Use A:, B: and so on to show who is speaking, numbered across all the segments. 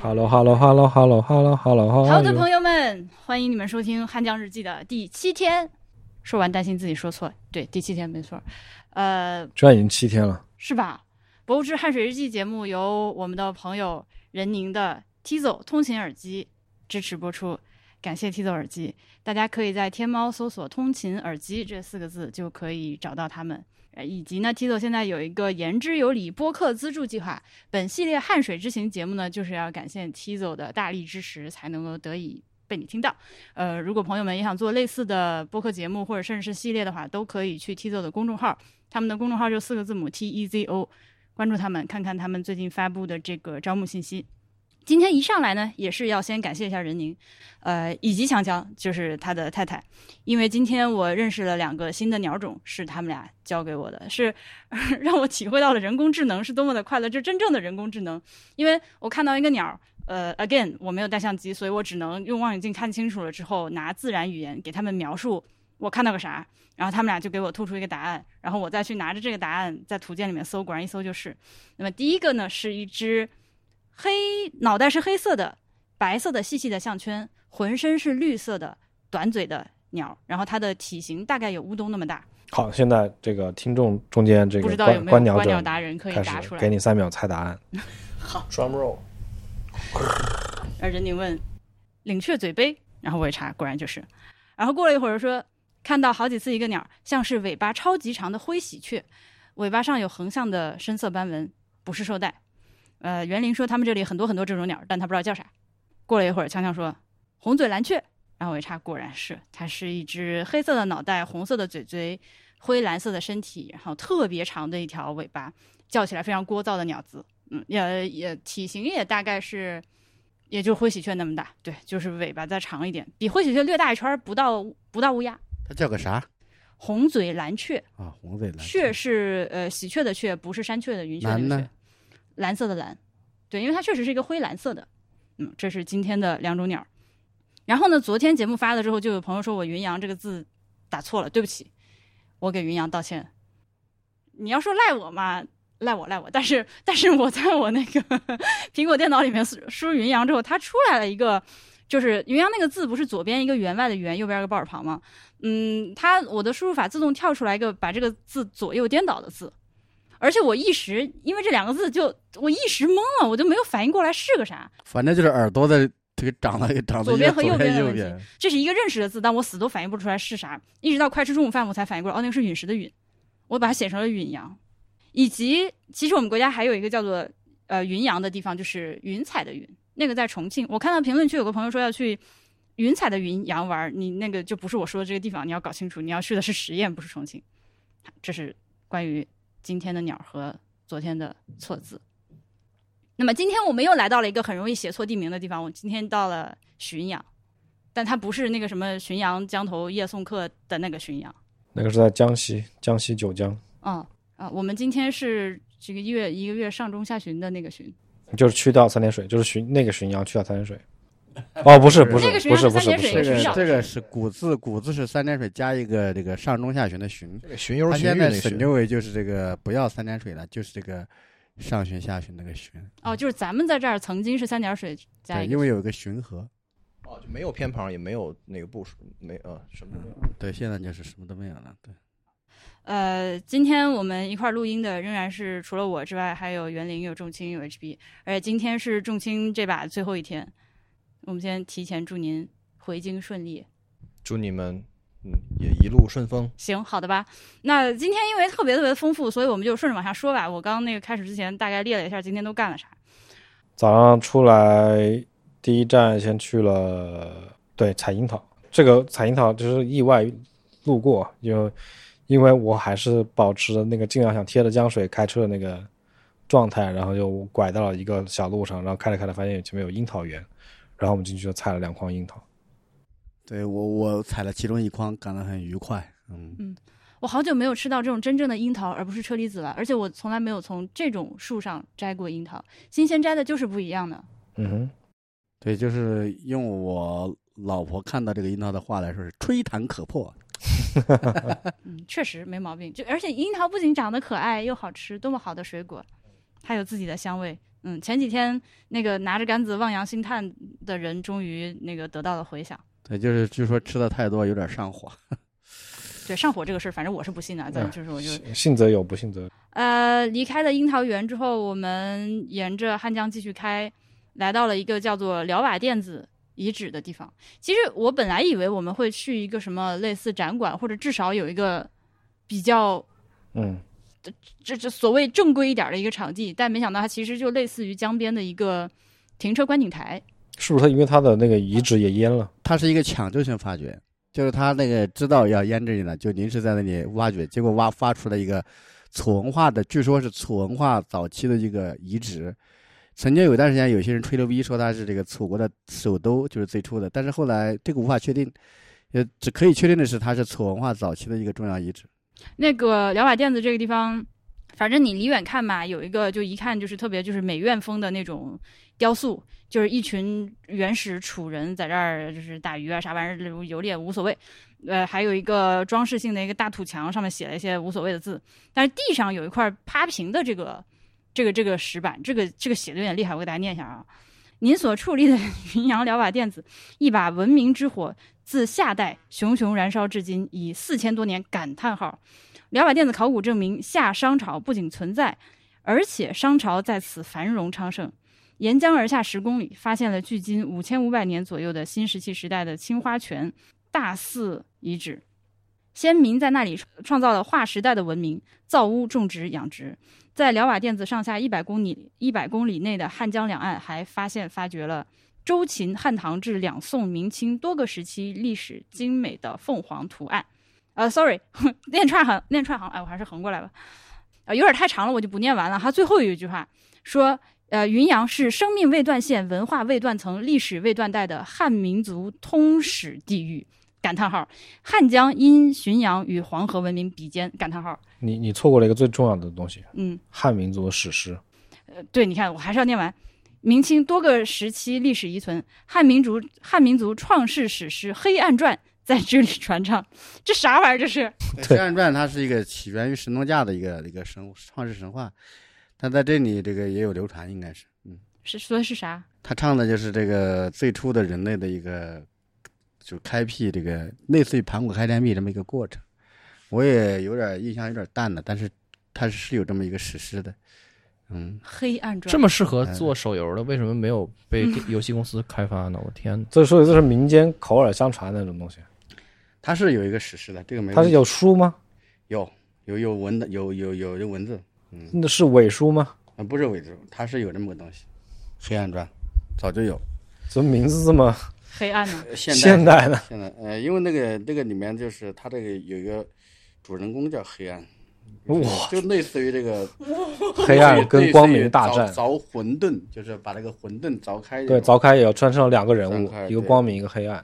A: Hello，Hello，Hello，Hello，Hello，Hello，
B: 好的，朋友们，欢迎你们收听《汉江日记》的第七天。说完担心自己说错，对，第七天没错。呃，
A: 居然已经七天了，
B: 是吧？《博物志汉水日记》节目由我们的朋友任宁的 Tizo 通勤耳机支持播出，感谢 Tizo 耳机。大家可以在天猫搜索“通勤耳机”这四个字，就可以找到他们。以及呢，Tizo 现在有一个言之有理播客资助计划。本系列汉水之行节目呢，就是要感谢 Tizo 的大力支持，才能够得以被你听到。呃，如果朋友们也想做类似的播客节目，或者甚至是系列的话，都可以去 Tizo 的公众号，他们的公众号就四个字母 T E Z O，关注他们，看看他们最近发布的这个招募信息。今天一上来呢，也是要先感谢一下任宁，呃，以及强强，就是他的太太，因为今天我认识了两个新的鸟种，是他们俩教给我的，是 让我体会到了人工智能是多么的快乐，就真正的人工智能。因为我看到一个鸟，呃，again，我没有带相机，所以我只能用望远镜看清楚了之后，拿自然语言给他们描述我看到个啥，然后他们俩就给我吐出一个答案，然后我再去拿着这个答案在图鉴里面搜，果然一搜就是。那么第一个呢，是一只。黑脑袋是黑色的，白色的细细的项圈，浑身是绿色的短嘴的鸟，然后它的体型大概有乌冬那么大。
A: 好，现在这个听众中间这个
B: 观
A: 观鸟
B: 者达人可以答出来，
A: 给你三秒猜答案。
B: 好
A: ，drum roll。
B: 而人宁问，领雀嘴杯，然后我一查，果然就是。然后过了一会儿说，看到好几次一个鸟，像是尾巴超级长的灰喜鹊，尾巴上有横向的深色斑纹，不是绶带。呃，园林说他们这里很多很多这种鸟，但他不知道叫啥。过了一会儿，强强说红嘴蓝雀，然后我一查，果然是，它是一只黑色的脑袋、红色的嘴嘴、灰蓝色的身体，然后特别长的一条尾巴，叫起来非常聒噪的鸟子。嗯，也也体型也大概是，也就灰喜鹊那么大，对，就是尾巴再长一点，比灰喜鹊略大一圈，不到不到乌鸦。
C: 它叫个啥？
B: 红嘴蓝雀
C: 啊，红嘴蓝
B: 雀是呃喜鹊的雀，不是山雀的云雀的雀。蓝色的蓝，对，因为它确实是一个灰蓝色的，嗯，这是今天的两种鸟。然后呢，昨天节目发了之后，就有朋友说我“云阳”这个字打错了，对不起，我给云阳道歉。你要说赖我嘛，赖我赖我，但是但是我在我那个 苹果电脑里面输入“云阳”之后，它出来了一个，就是“云阳”那个字不是左边一个员外的员，右边一个抱耳旁吗？嗯，它我的输入法自动跳出来一个把这个字左右颠倒的字。而且我一时因为这两个字就我一时懵了，我就没有反应过来是个啥。
C: 反正就是耳朵的这个长得长得
B: 左边和
C: 右
B: 边的问题。这是一个认识的字，但我死都反应不出来是啥。一直到快吃中午饭，我才反应过来，哦，那个是陨石的陨，我把它写成了陨阳。以及其实我们国家还有一个叫做呃云阳的地方，就是云彩的云，那个在重庆。我看到评论区有个朋友说要去云彩的云阳玩，你那个就不是我说的这个地方，你要搞清楚，你要去的是十堰，不是重庆。这是关于。今天的鸟和昨天的错字。那么今天我们又来到了一个很容易写错地名的地方。我今天到了浔阳，但它不是那个什么浔阳江头夜送客的那个浔阳，
A: 那个是在江西，江西九江。
B: 嗯啊，我们今天是这个一月一个月上中下旬的那个旬，
A: 就是去到三点水，就是浔那个浔阳去到三点水。哦，不是不是不是不是不是，
C: 这个这个是古字，古字是三点水加一个这个上中下旬的旬。
A: 旬游
C: 他现在省略为就是这个不要三点水了，就是这个上旬下旬那个旬。
B: 哦，就是咱们在这儿曾经是三点水加
C: 一个，因为有一个旬河。
D: 哦，就没有偏旁，也没有那个部署，没呃什么都没有。
C: 对，现在就是什么都没有了。对。
B: 呃，今天我们一块录音的仍然是除了我之外，还有园林、有重青、有 HB，而且今天是重青这把最后一天。我们先提前祝您回京顺利，
D: 祝你们嗯也一路顺风。
B: 行，好的吧。那今天因为特别特别丰富，所以我们就顺着往下说吧。我刚刚那个开始之前大概列了一下今天都干了啥。
A: 早上出来第一站先去了对采樱桃，这个采樱桃就是意外路过，就因为我还是保持那个尽量想贴着江水开车的那个状态，然后就拐到了一个小路上，然后开着开着发现前面有樱桃园。然后我们进去就采了两筐樱桃，
C: 对我我采了其中一筐，感到很愉快。嗯
B: 嗯，我好久没有吃到这种真正的樱桃，而不是车厘子了。而且我从来没有从这种树上摘过樱桃，新鲜摘的就是不一样的。
A: 嗯哼，
C: 对，就是用我老婆看到这个樱桃的话来说是吹弹可破。
B: 嗯，确实没毛病。就而且樱桃不仅长得可爱又好吃，多么好的水果，还有自己的香味，嗯，前几天那个拿着杆子望洋兴叹的人，终于那个得到了回响。
C: 对，就是据说吃的太多有点上火。
B: 对上火这个事儿，反正我是不信的，咱
A: 嗯
B: 就是我就
A: 信信则有，不信则
B: 呃，离开了樱桃园之后，我们沿着汉江继续开，来到了一个叫做辽瓦店子遗址的地方。其实我本来以为我们会去一个什么类似展馆，或者至少有一个比较
A: 嗯，
B: 这这所谓正规一点的一个场地，但没想到它其实就类似于江边的一个停车观景台。
A: 是不是它因为它的那个遗址也淹了？
C: 它是一个抢救性发掘，就是他那个知道要淹这里了，就临时在那里挖掘，结果挖发出了一个楚文化的，据说是楚文化早期的一个遗址。曾经有一段时间，有些人吹牛逼说它是这个楚国的首都，就是最初的，但是后来这个无法确定。呃，只可以确定的是，它是楚文化早期的一个重要遗址。
B: 那个辽瓦垫子这个地方，反正你离远看嘛，有一个就一看就是特别就是美院风的那种雕塑，就是一群原始楚人在这儿就是打鱼啊啥玩意儿游猎无所谓。呃，还有一个装饰性的一个大土墙，上面写了一些无所谓的字，但是地上有一块趴平的这个这个这个石板，这个这个写的有点厉害，我给大家念一下啊。您所矗立的 云阳辽瓦垫子，一把文明之火，自夏代熊熊燃烧至今，已四千多年。感叹号！辽瓦电子考古证明，夏商朝不仅存在，而且商朝在此繁荣昌盛。沿江而下十公里，发现了距今五千五百年左右的新石器时代的青花泉大寺遗址。先民在那里创造了划时代的文明，造屋、种植、养殖。在辽瓦垫子上下一百公里一百公里内的汉江两岸，还发现发掘了周秦、汉唐至两宋、明清多个时期历史精美的凤凰图案。呃，sorry，念串行，念串行，哎，我还是横过来吧。呃，有点太长了，我就不念完了。它最后有一句话说：“呃，云阳是生命未断线、文化未断层、历史未断代的汉民族通史地域。”感叹号，汉江因浔阳与黄河文明比肩。感叹号，
A: 你你错过了一个最重要的东西
B: 嗯，——
A: 汉民族的史诗。
B: 呃，对，你看，我还是要念完。明清多个时期历史遗存，汉民族汉民族创世史诗《黑暗传》在这里传唱。这啥玩意儿？这是？
C: 《黑暗传》它是一个起源于神农架的一个一个神创世神话，它在这里这个也有流传，应该是，嗯，
B: 是说的是啥？
C: 他唱的就是这个最初的人类的一个，就开辟这个类似于盘古开天辟这么一个过程。我也有点印象有点淡了，但是它是有这么一个史诗的，嗯，
B: 黑暗传
D: 这么适合做手游的，为什么没有被游戏公司开发呢？我天！
A: 这所以这是民间口耳相传的那种东西。
C: 它是有一个史诗的，这个没
A: 它是有书吗？
C: 有有有文的，有有有有文字，嗯，
A: 那是伪书吗？
C: 啊不是伪书，它是有这么个东西，《黑暗传》早就有。
A: 怎么名字这么
B: 黑暗呢？
C: 呃现代
A: 现代的？
C: 现代呃，因为那个那个里面就是它这个有一个主人公叫黑暗，
A: 哇，
C: 就类似于这个
A: 黑暗跟光明大战。
C: 凿凿混沌，就是把这个混沌凿开。
A: 对，凿开也要穿上两个人物一个光明，一个黑暗。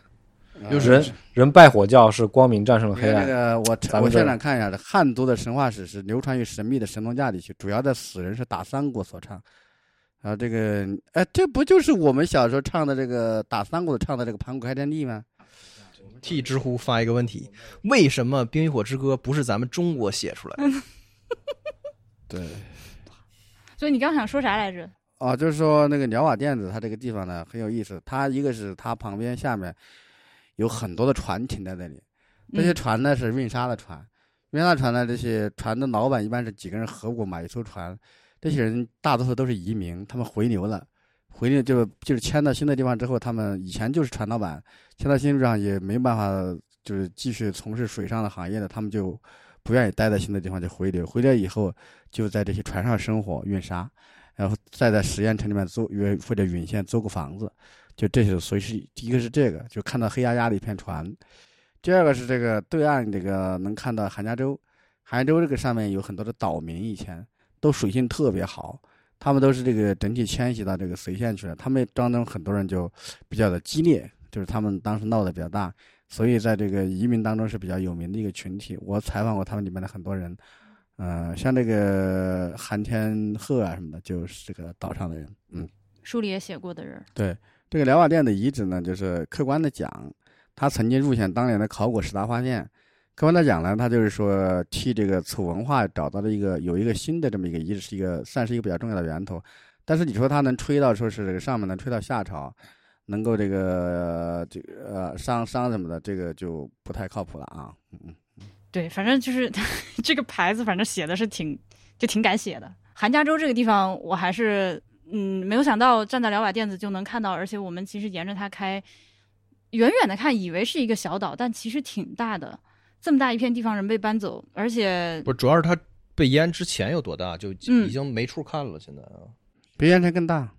C: 呃
A: 就是人人拜火教是光明战胜了黑
C: 你看那，个我我现
A: 咱们这
C: 在看一下，汉族的神话史是流传于神秘的神农架地区，主要的死人是打三国所唱。然后这个，哎，这不就是我们小时候唱的这个打三国唱的这个盘古开天地吗？
D: 替知乎发一个问题：为什么《冰与火之歌》不是咱们中国写出来的？
C: 对。
B: 所以你刚想说啥来着？
C: 哦，就是说那个鸟瓦甸子，它这个地方呢很有意思。它一个是它旁边下面有很多的船停在那里，这些
B: 嗯
C: 船呢是运沙的船，运沙的船呢，这些船的老板一般是几个人合伙买一艘船，这些人大多数都是移民，他们回流了，回流就就是迁到新的地方之后，他们以前就是船老板，迁到新地方也没办法就是继续从事水上的行业的，他们就不愿意待在新的地方就回流，回来以后就在这些船上生活运沙。然后再在实验城里面租约或者允县租个房子，就这些所以是第一个是这个，就看到黑压压的一片船；第二个是这个对岸这个能看到韩家洲，韩家洲这个上面有很多的岛民，以前都水性特别好，他们都是这个整体迁徙到这个随县去了，他们当中很多人就比较的激烈，就是他们当时闹得比较大，所以在这个移民当中是比较有名的一个群体。我采访过他们里面的很多人。呃，像这个韩天鹤啊什么的，就是这个岛上的人。嗯，
B: 书里也写过的人。
C: 对，这个辽瓦店的遗址呢，就是客观的讲，他曾经入选当年的考古十大发现。客观的讲呢，他就是说替这个楚文化找到了一个有一个新的这么一个遗址，是一个算是一个比较重要的源头。但是你说他能吹到说是这个上面能吹到夏朝，能够这个这个呃伤伤什么的，这个就不太靠谱了啊。嗯嗯。
B: 对，反正就是 这个牌子，反正写的是挺就挺敢写的。韩家洲这个地方，我还是嗯没有想到站在辽瓦垫子就能看到，而且我们其实沿着它开，远远的看以为是一个小岛，但其实挺大的。这么大一片地方人被搬走，而且
D: 不主要是它被淹之前有多大，就
B: 嗯
D: 已经没处看了。现在啊，
C: 比淹城更大。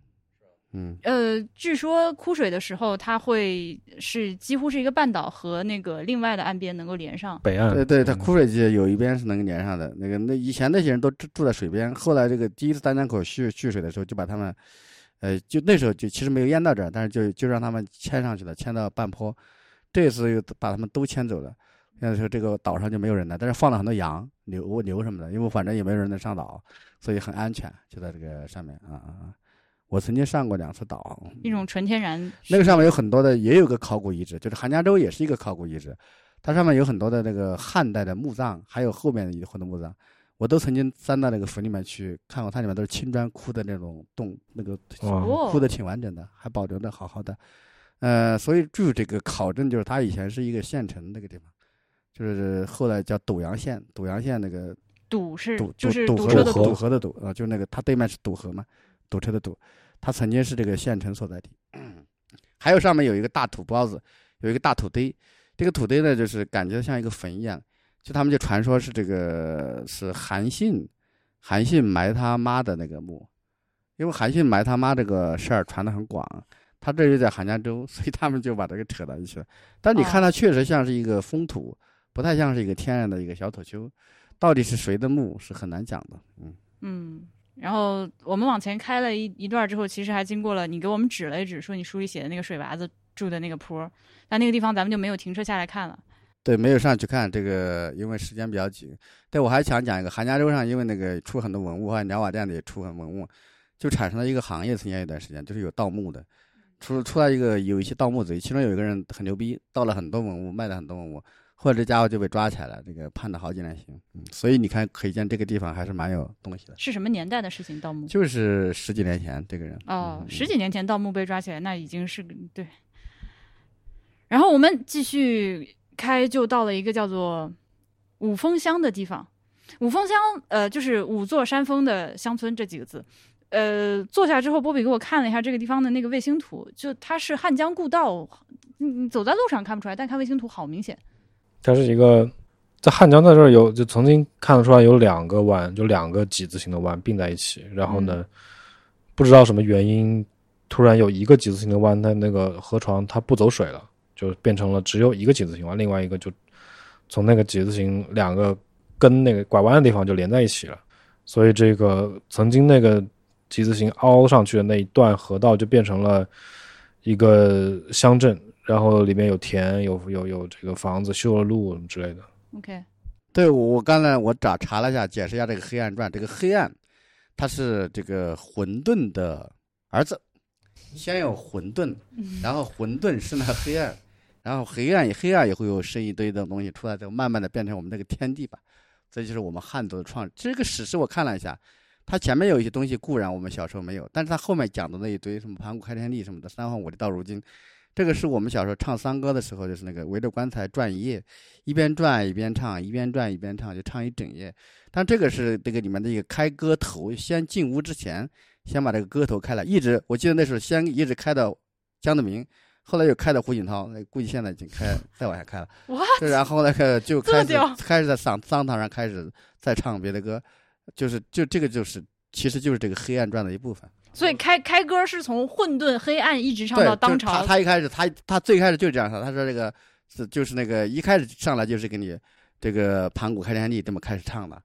C: 嗯，
B: 呃，据说枯水的时候，它会是几乎是一个半岛和那个另外的岸边能够连上。
A: 北岸，
C: 对对，它
A: 嗯
C: 枯水季有一边是能连上的。那个那以前那些人都住住在水边，后来这个第一次丹江口蓄蓄水的时候，就把他们，呃，就那时候就其实没有淹到这儿，但是就就让他们迁上去了，迁到半坡。这次又把他们都迁走了。现在说这个岛上就没有人了，但是放了很多羊、牛、牛什么的，因为反正也没有人能上岛，所以很安全，就在这个上面啊啊啊！我曾经上过两次岛，
B: 一种纯天然，
C: 那个上面有很多的，也有个考古遗址，就是韩家洲也是一个考古遗址，它上面有很多的那个汉代的墓葬，还有后面以后的墓葬，我都曾经钻到那个坟里面去看过，它里面都是青砖窟的那种洞，那个
A: 哇，
B: 哦
C: 窟的挺完整的，还保留的好好的。呃，所以据这个考证，就是它以前是一个县城那个地方，就是后来叫斗阳县，斗阳县那个
B: 堵是
C: 堵
B: 就是
C: 堵
B: 堵车的堵
C: 河的堵，河的堵啊，就那个它对面是堵河嘛，堵车的堵，它曾经是这个县城所在地。还有上面有一个大土包子，有一个大土堆，这个土堆呢，就是感觉像一个坟一样，就他们就传说是这个是韩信，韩信埋他妈的那个墓，因为韩信埋他妈这个事儿传得很广，他这就在韩家洲，所以他们就把这个扯到一起了。但你看它确实像是一个封土，不太像是一个天然的一个小土丘，到底是谁的墓是很难讲的。嗯，
B: 嗯，然后我们往前开了一一段之后，其实还经过了你给我们指了一指，说你书里写的那个水娃子住的那个坡，但那个地方咱们就没有停车下来看了。
C: 对，没有上去看这个，因为时间比较紧。对，我还想讲一个，韩家洲上因为那个出很多文物，还有鸟瓦店的也出很多文物，就产生了一个行业，曾经有一段时间就是有盗墓的，出出来一个有一些盗墓贼，其中有一个人很牛逼，盗了很多文物，卖了很多文物，后来这家伙就被抓起来了，这个判了好几年刑。嗯，所以你看，可见这个地方还是蛮有东西的。
B: 是什么年代的事情？盗墓？
C: 就是十几年前这个人
B: 哦，
C: 嗯
B: 十几年前盗墓被抓起来，那已经是个对。然后我们继续开，就到了一个叫做五峰乡的地方。五峰乡，呃，就是五座山峰的乡村这几个字。呃，坐下之后，波比给我看了一下这个地方的那个卫星图，就它是汉江故道，你你走在路上看不出来，但看卫星图好明显。
A: 它是一个在汉江在这儿有，就曾经看得出来有两个湾，就两个几字形的湾并在一起。然后呢，不知道什么原因，突然有一个几字形的湾，它那个河床它不走水了，就变成了只有一个几字形湾，另外一个就从那个几字形两个跟那个拐弯的地方就连在一起了。所以这个曾经那个几字形凹上去的那一段河道就变成了一个乡镇，然后里面有田，有有有这个房子，修了路之类的。
B: OK，
C: 对，我我刚才我找查了一下，解释一下这个黑暗传。这个黑暗，它是这个混沌的儿子，先有混沌，然后混沌生了黑暗，然后黑暗黑暗也会有生一堆的东西出来，之后慢慢的变成我们这个天地吧。这就是我们汉族的创。这个史诗我看了一下，它前面有一些东西固然我们小时候没有，但是它后面讲的那一堆什么盘古开天地什么的，三皇五帝到如今，这个是我们小时候唱丧歌的时候，就是那个围着棺材转一夜，一边转一边唱，一边转一边唱，就唱一整夜。但这个是这个里面的一个开歌头，先进屋之前，先把这个歌头开了，一直我记得那时候先一直开到江泽民，后来又开到胡锦涛，那估计现在已经开再往下开了。这然后那个就开始开始在丧丧堂上开始再唱别的歌，就是就这个就是其实就是这个黑暗传的一部分。
B: 所以开开歌是从混沌黑暗一直唱，到当朝
C: 他一开始他他最开始就这样唱，他说这个是就是那个一开始上来就是给你这个盘古开天地这么开始唱的，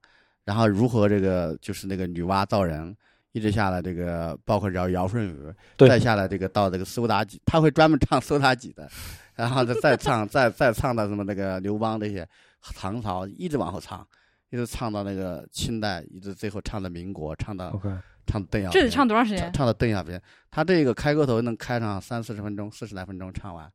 C: 然后如何这个就是那个女娲造人，一直下来这个包括尧尧舜禹，再下来这个到这个苏妲己，他会专门唱苏妲己的，然后再再唱再再唱到什么那个刘邦这些唐朝一直往后唱。一直唱到那个清代，一直最后唱到民国，唱到唱邓小
B: 这得唱多长时间？
C: 唱？唱到邓小平，他这个开歌头能开上三四十分钟，四十来分钟唱完，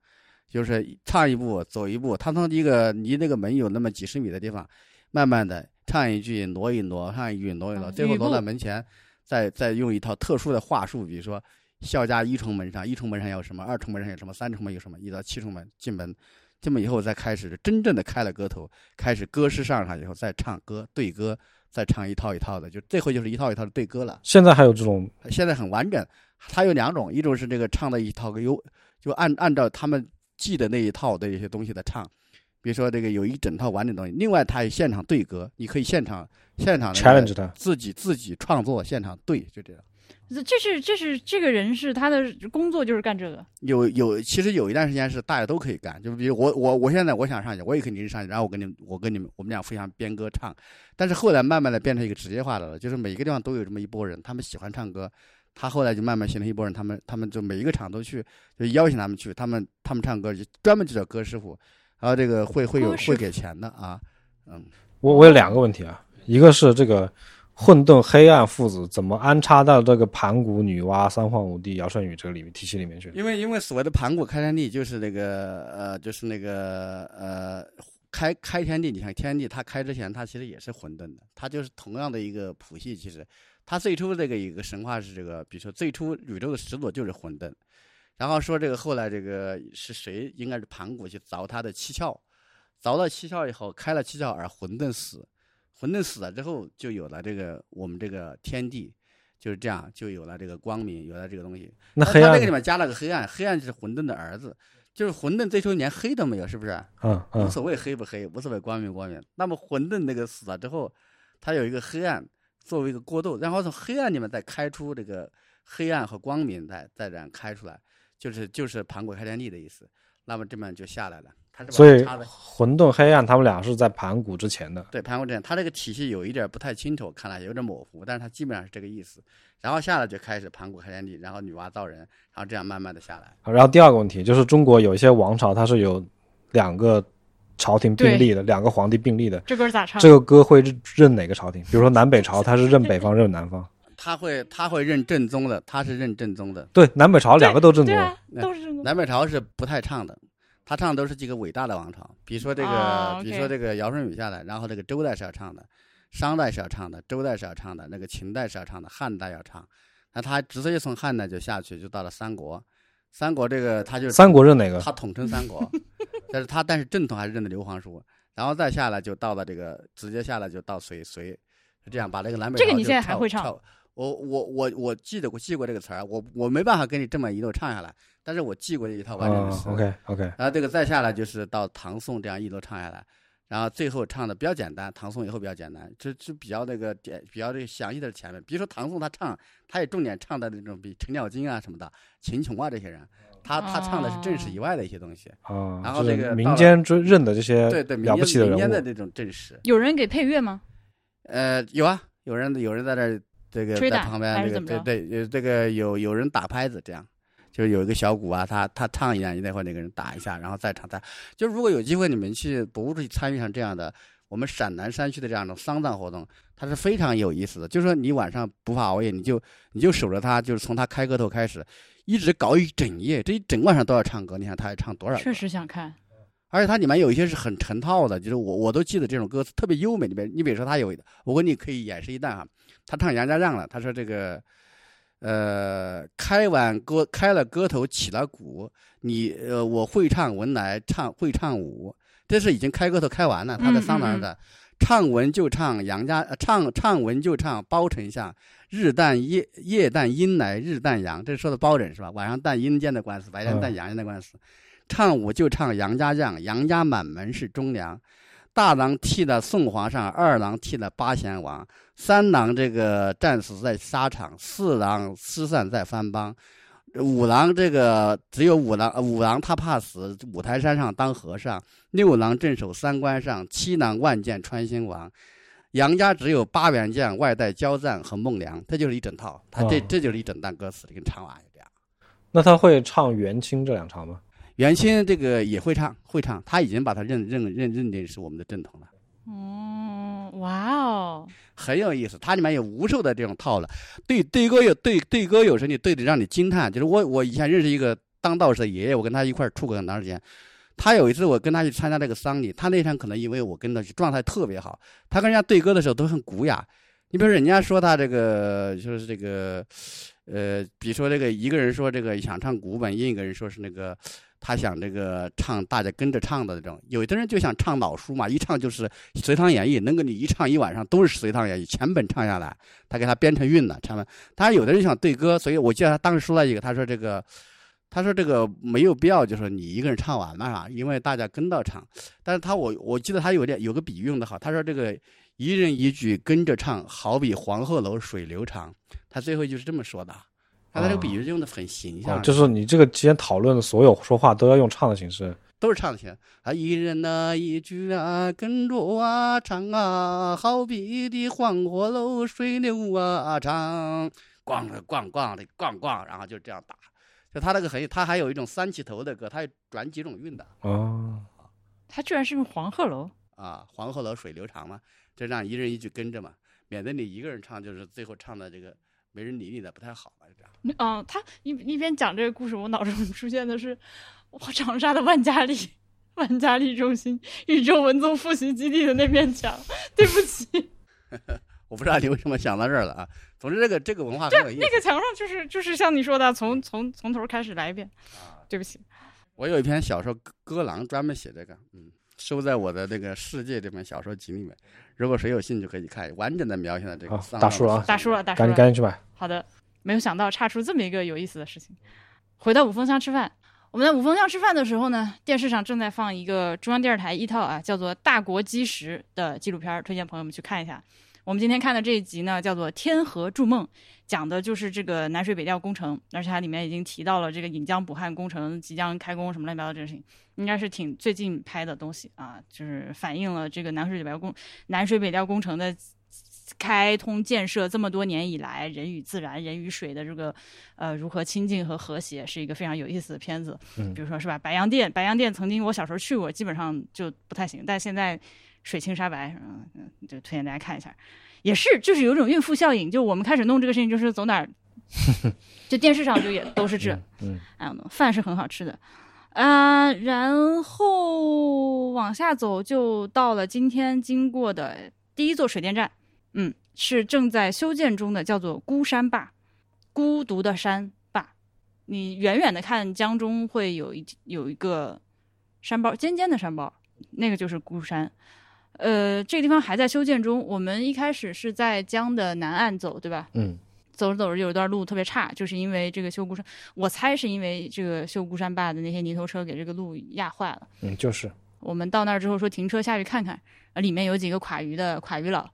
C: 就是唱一步走一步，他从一个离那个门有那么几十米的地方，慢慢的唱一句挪一挪，唱一句挪一挪，
B: 嗯
C: 最后挪到门前，再再用一套特殊的话术，比如说孝家一重门上，一重门上有什么，二重门上有什么，三重门有什么，一到七重门进门，进门以后再开始真正的开了歌头，开始歌诗上场以后再唱歌对歌，再唱一套一套的，就最后就是一套一套的对歌了。
A: 现在还有这种
C: 现在很完整，它有两种，一种是这个唱的一套有就按按照他们记的那一套的一些东西在唱，比如说这个有一整套完整东西。另外，它有现场对歌，你可以现场现场那个
A: challenge 他，
C: 自己自己创作，现场对，就这样。
B: 这这是这是这个人是他的工作就是干这个，
C: 有有，其实有一段时间是大家都可以干，就比如我我我现在我想上去，我也可以临时上去，然后我跟你们我跟你们我们俩互相编歌唱。但是后来慢慢的变成一个职业化的了，就是每一个地方都有这么一波人，他们喜欢唱歌，他后来就慢慢形成一波人，他们他们就每一个场都去，就邀请他们去，他们他们唱歌就专门就叫歌师傅，然后这个会会有会给钱的啊，嗯，
A: 我我有两个问题啊，一个是这个混沌黑暗父子怎么安插到这个盘古女娲三皇五帝尧舜禹这个里面体系里面去？
C: 因为因为所谓的盘古开天地就是那个呃就是那个呃开开天地，你看天地它开之前它其实也是混沌的，它就是同样的一个谱系，其实它最初这个一个神话是这个，比如说最初宇宙的始祖就是混沌，然后说这个后来这个是谁？应该是盘古去凿他的七窍，凿了七窍以后开了七窍而混沌死，混沌死了之后就有了这个我们这个天地。就是这样，就有了这个光明，有了这个东西。
A: 那黑暗
C: 他这个里面加了个黑暗，黑暗就是混沌的儿子，就是混沌最初连黑都没有，是不是？
A: 嗯嗯
C: 无所谓黑不黑，无所谓光明不光明。那么混沌那个死了之后，它有一个黑暗作为一个过渡，然后从黑暗里面再开出这个黑暗和光明，再再这样开出来，就是就是盘古开天地的意思。那么这么就下来了，它是把
A: 所以
C: 它插的
A: 混沌黑暗他们俩是在盘古之前的。
C: 对盘古之前，它这个体系有一点不太清楚，看来有点模糊，但是它基本上是这个意思。然后下来就开始盘古开天地，然后女娲造人，然后这样慢慢的下来。
A: 然后第二个问题就是中国有一些王朝它是有两个朝廷并立的，两个皇帝并立的。
B: 这歌咋唱？
A: 这个歌会认认哪个朝廷？比如说南北朝，他是认北方认南方。
C: 他会他会认正宗的，他是认正宗的。
A: 对，南北朝两个都正宗。
B: 啊，都是正宗。
C: 南北朝是不太唱的，他唱的都是几个伟大的王朝，比如说这个，
B: 哦
C: 比如说这个尧舜禹下来，然后这个周代是要唱的，商代是要唱的，周代是要唱的，那个秦代是要唱的，汉代要唱。那他直接从汉代就下去，就到了三国。三国这个他就
A: 三国是哪个？
C: 他统称三国，但是他但是正统还是认的刘皇叔，然后再下来就到了这个直接下来就到隋隋，是这样把这个南北朝就
B: 这个你现在还会唱
C: 我我我我记得我记过这个词儿，我我没办法跟你这么一路唱下来，但是我记过这一套完整的
A: 啊
C: 词。
A: ，OK OK，
C: 然后这个再下来就是到唐宋这样一路唱下来，然后最后唱的比较简单，唐宋以后比较简单，这这比较那个点比较这个详细的前面，比如说唐宋他唱，他也重点唱的那种比程咬金啊什么的、秦琼啊这些人，他他唱的是正史以外的一些东西，
A: 啊，
C: 然后
A: 就是
C: 这个
A: 民间追认的这些
C: 对对，
A: 了不起的
C: 间民间的
A: 人物，
C: 这种正史，
B: 有人给配乐吗？
C: 呃，有啊，有人有人在这儿这个在旁边这个对对，呃这个有有人打拍子这样。就是有一个小鼓啊，他他唱一两句，那会那个人打一下，然后再唱。他就如果有机会你们去博物去参与上这样的我们陕南山区的这样的丧葬活动，它是非常有意思的。就是说你晚上不怕熬夜，你就你就守着它，就是从他开歌头开始，一直搞一整夜，这一整晚上都要唱歌。你想他要唱多少？
B: 确实想看。
C: 而且它里面有一些是很成套的，就是我我都记得这种歌词特别优美。里面你比如说他有，我给你可以演示一段哈，他唱杨家将了，他说这个，呃，开完歌开了歌头起了鼓，你呃我会唱文来唱会唱武，这是已经开歌头开完了，他在桑拿上的。唱文就唱杨家，呃唱唱文就唱包丞相，日旦夜夜旦阴来日旦阳，这是说的包拯是吧？晚上旦阴间的官司，白天旦阳间的官司。唱武就唱杨家将，杨家满门是忠良。大郎替了宋皇上，二郎替了八贤王，三郎这个战死在沙场，四郎失散在番邦，五郎这个只有五郎，呃五郎他怕死，五台山上当和尚，六郎镇守三关上，七郎万箭穿心王。杨家只有八员将，外带焦赞和孟良，这就是一整套，他这
A: 哦
C: 这就是一整段歌词，给你唱完就这样。
A: 那他会唱元清这两场吗？
C: 袁清这个也会唱，会唱，他已经把他认认认认定是我们的正统了，
B: 哦，哇哦，
C: 很有意思。它里面有无数的这种套路，对对歌有对对歌有时候你对的让你惊叹。就是我我以前认识一个当道士的爷爷，我跟他一块儿处过很长时间。他有一次我跟他去参加这个丧礼，他那天可能因为我跟他去状态特别好，他跟人家对歌的时候都很古雅。你比如人家说他这个就是这个，呃，比如说这个一个人说这个想唱古本，另一个人说是那个他想这个唱大家跟着唱的那种。有的人就想唱老书嘛，一唱就是《隋唐演义》，能够你一唱一晚上都是《隋唐演义》全本唱下来，他给他编成韵了，唱完。当然有的人想对歌，所以我记得他当时说了一个，他说这个。他说：“这个没有必要，就是你一个人唱完嘛，啊，因为大家跟到唱。但是他我我记得他有点有个比喻用的好，他说这个一人一句跟着唱，好比黄鹤楼水流长。他最后就是这么说的。他这个比喻用的很形象，
A: 就是你这个今天讨论的所有说话都要用唱的形式，
C: 都是唱的形式。啊，一人呐一句啊，跟着啊唱啊，好比的黄鹤楼水流啊长，咣咣咣的咣咣，然后就这样打。”就他那个很，他还有一种三起头的歌，他转几种韵的。
A: 哦，
B: 他居然是用黄鹤楼
C: 啊，黄鹤楼水流长嘛，就让一人一句跟着嘛，免得你一个人唱，就是最后唱的这个没人理你的不太好嘛，这样。
B: 嗯，他一一边讲这个故事，我脑中出现的是我长沙的万家丽，万家丽中心宇宙文综复习基地的那面墙。对不起。
C: 我不知道你为什么想到这儿了啊？总之，这个这个文化很有意思。
B: 那个墙上就是就是像你说的，从从从头开始来一遍。啊，对不起，
C: 我有一篇小说《歌郎》，专门写这个，嗯，收在我的那个世界这本小说集里面。如果谁有兴趣，可以看完整的描写了这个。
A: 大叔啊，
B: 大叔了，大叔，
A: 赶紧赶紧去吧。
B: 好的，没有想到差出这么一个有意思的事情。回到五峰乡吃饭，我们在五峰乡吃饭的时候呢，电视上正在放一个中央电视台一套啊，叫做《大国基石》的纪录片，推荐朋友们去看一下。我们今天看的这一集呢，叫做《天河筑梦》，讲的就是这个南水北调工程，而且它里面已经提到了这个引江补汉工程即将开工什么乱七八糟这事情，应该是挺最近拍的东西啊，就是反映了这个南水北调工南水北调工程的开通建设这么多年以来，人与自然、人与水的这个呃如何亲近和和谐，是一个非常有意思的片子。
A: 嗯，
B: 比如说是吧，白洋淀，白洋淀曾经我小时候去过，基本上就不太行，但现在。水清沙白，嗯嗯，就推荐大家看一下，也是就是有种孕妇效应，就我们开始弄这个事情，就是走哪儿，就电视上就也都是这，
A: 嗯，
B: 哎，饭是很好吃的，啊，然后往下走就到了今天经过的第一座水电站，嗯，是正在修建中的，叫做孤山坝，孤独的山坝，你远远的看江中会有一有一个山包，尖尖的山包，那个就是孤山。呃，这个地方还在修建中。我们一开始是在江的南岸走，对吧？
A: 嗯。
B: 走着走着，有一段路特别差，就是因为这个修孤山，我猜是因为这个修孤山坝的那些泥头车给这个路压坏了。
A: 嗯，就是。
B: 我们到那儿之后说停车下去看看，呃，里面有几个垮鱼的垮鱼佬。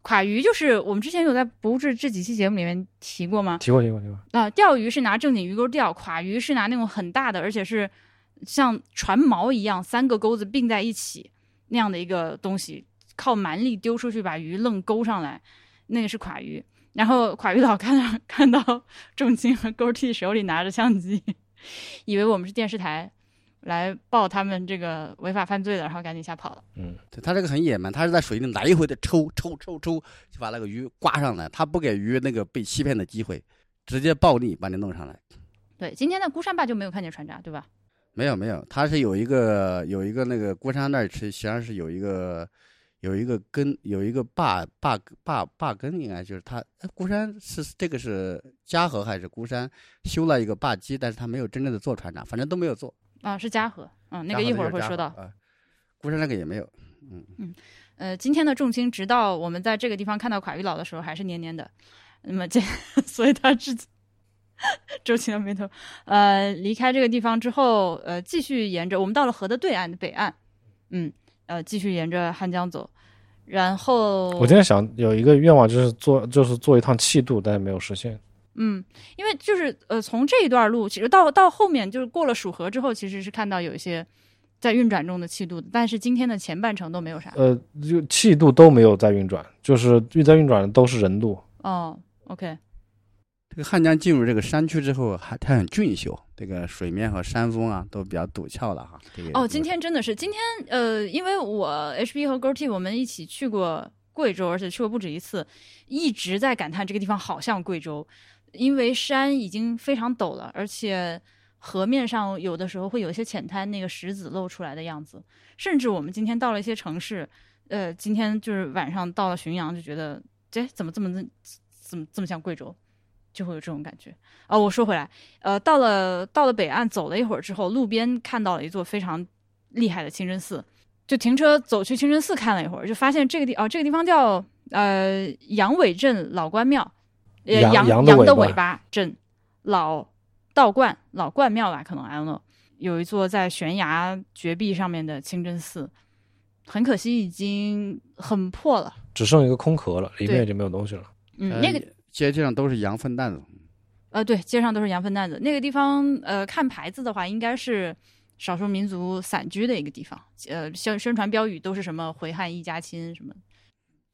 B: 垮鱼就是我们之前有在不是这几期节目里面提过吗？
A: 提过，提过，提过。
B: 啊，钓鱼是拿正经鱼钩钓，垮鱼是拿那种很大的，而且是像船锚一样，三个钩子并在一起。那样的一个东西，靠蛮力丢出去，把鱼愣勾上来，那个是垮鱼。然后垮鱼佬 看到看到重金和钩替手里拿着相机，以为我们是电视台来报他们这个违法犯罪的，然后赶紧吓跑了。
A: 嗯，
C: 对他这个很野蛮，他是在水里来回的抽抽抽抽，就把那个鱼刮上来，他不给鱼那个被欺骗的机会，直接暴力把你弄上来。
B: 对，今天的孤山坝就没有看见船闸，对吧？
C: 没有没有，他是有一个有一个那个孤山那儿实际上是有一个有一个根有一个坝坝坝坝根，应该就是他。孤山是这个是嘉禾还是孤山修了一个坝基，但是他没有真正的做船闸，反正都没有做。
B: 啊，是嘉禾，嗯，那个一会儿会说到。
C: 啊，孤山那个也没有。嗯
B: 嗯，呃，今天的重心，直到我们在这个地方看到垮玉老的时候，还是黏黏的。那么这，所以他自己。皱起了眉头，呃，离开这个地方之后，呃，继续沿着我们到了河的对岸的北岸，嗯，呃，继续沿着汉江走，然后
A: 我今天想有一个愿望，就是做就是做一趟气渡，但是没有实现。
B: 嗯，因为就是呃，从这一段路，其实到到后面就是过了蜀河之后，其实是看到有一些在运转中的气渡，但是今天的前半程都没有啥。
A: 呃，就气渡都没有在运转，就是运在运转的都是人渡。
B: 哦，OK。
C: 这个汉江进入这个山区之后，还它很俊秀，这个水面和山峰啊都比较陡峭了哈。
B: 哦，今天真的是今天呃，因为我 HB 和 GoT 我们一起去过贵州，而且去过不止一次，一直在感叹这个地方好像贵州，因为山已经非常陡了，而且河面上有的时候会有一些浅滩，那个石子露出来的样子。甚至我们今天到了一些城市，呃，今天就是晚上到了浔阳，就觉得。这怎么这么怎么这么像贵州，就会有这种感觉。哦，我说回来，呃，到了到了北岸走了一会儿之后，路边看到了一座非常厉害的清真寺，就停车走去清真寺看了一会儿，就发现这个地哦，这个地方叫呃羊尾镇老关庙，呃
A: 羊
B: 羊
A: 羊的尾巴
B: 尾巴镇老道观老观庙吧，可能 I don't know，有一座在悬崖绝壁上面的清真寺，很可惜已经很破了。
A: 只剩一个空壳了，里面已经没有东西了。
B: 嗯，
C: 呃
B: 那个
C: 街街上都是羊粪蛋子，
B: 呃，对，街上都是羊粪蛋子。那个地方，呃，看牌子的话，应该是少数民族散居的一个地方。呃，宣宣传标语都是什么“回汉一家亲”什么。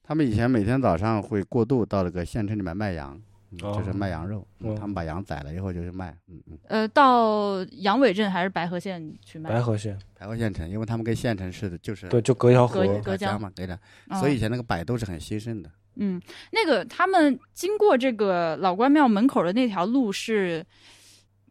C: 他们以前每天早上会过渡到那个县城里面卖羊，就是卖羊肉。他们把羊宰了以后就是卖，嗯嗯，
B: 呃，到羊尾镇还是白河县去卖？
A: 白河县
C: 白河县城，因为他们跟县城似的，就是
A: 对，就隔一条河
B: 隔，
C: 隔
B: 江
C: 江嘛，隔着，
B: 哦
C: 所以以前那个摆都是很兴盛的。
B: 嗯，那个他们经过这个老关庙门口的那条路是，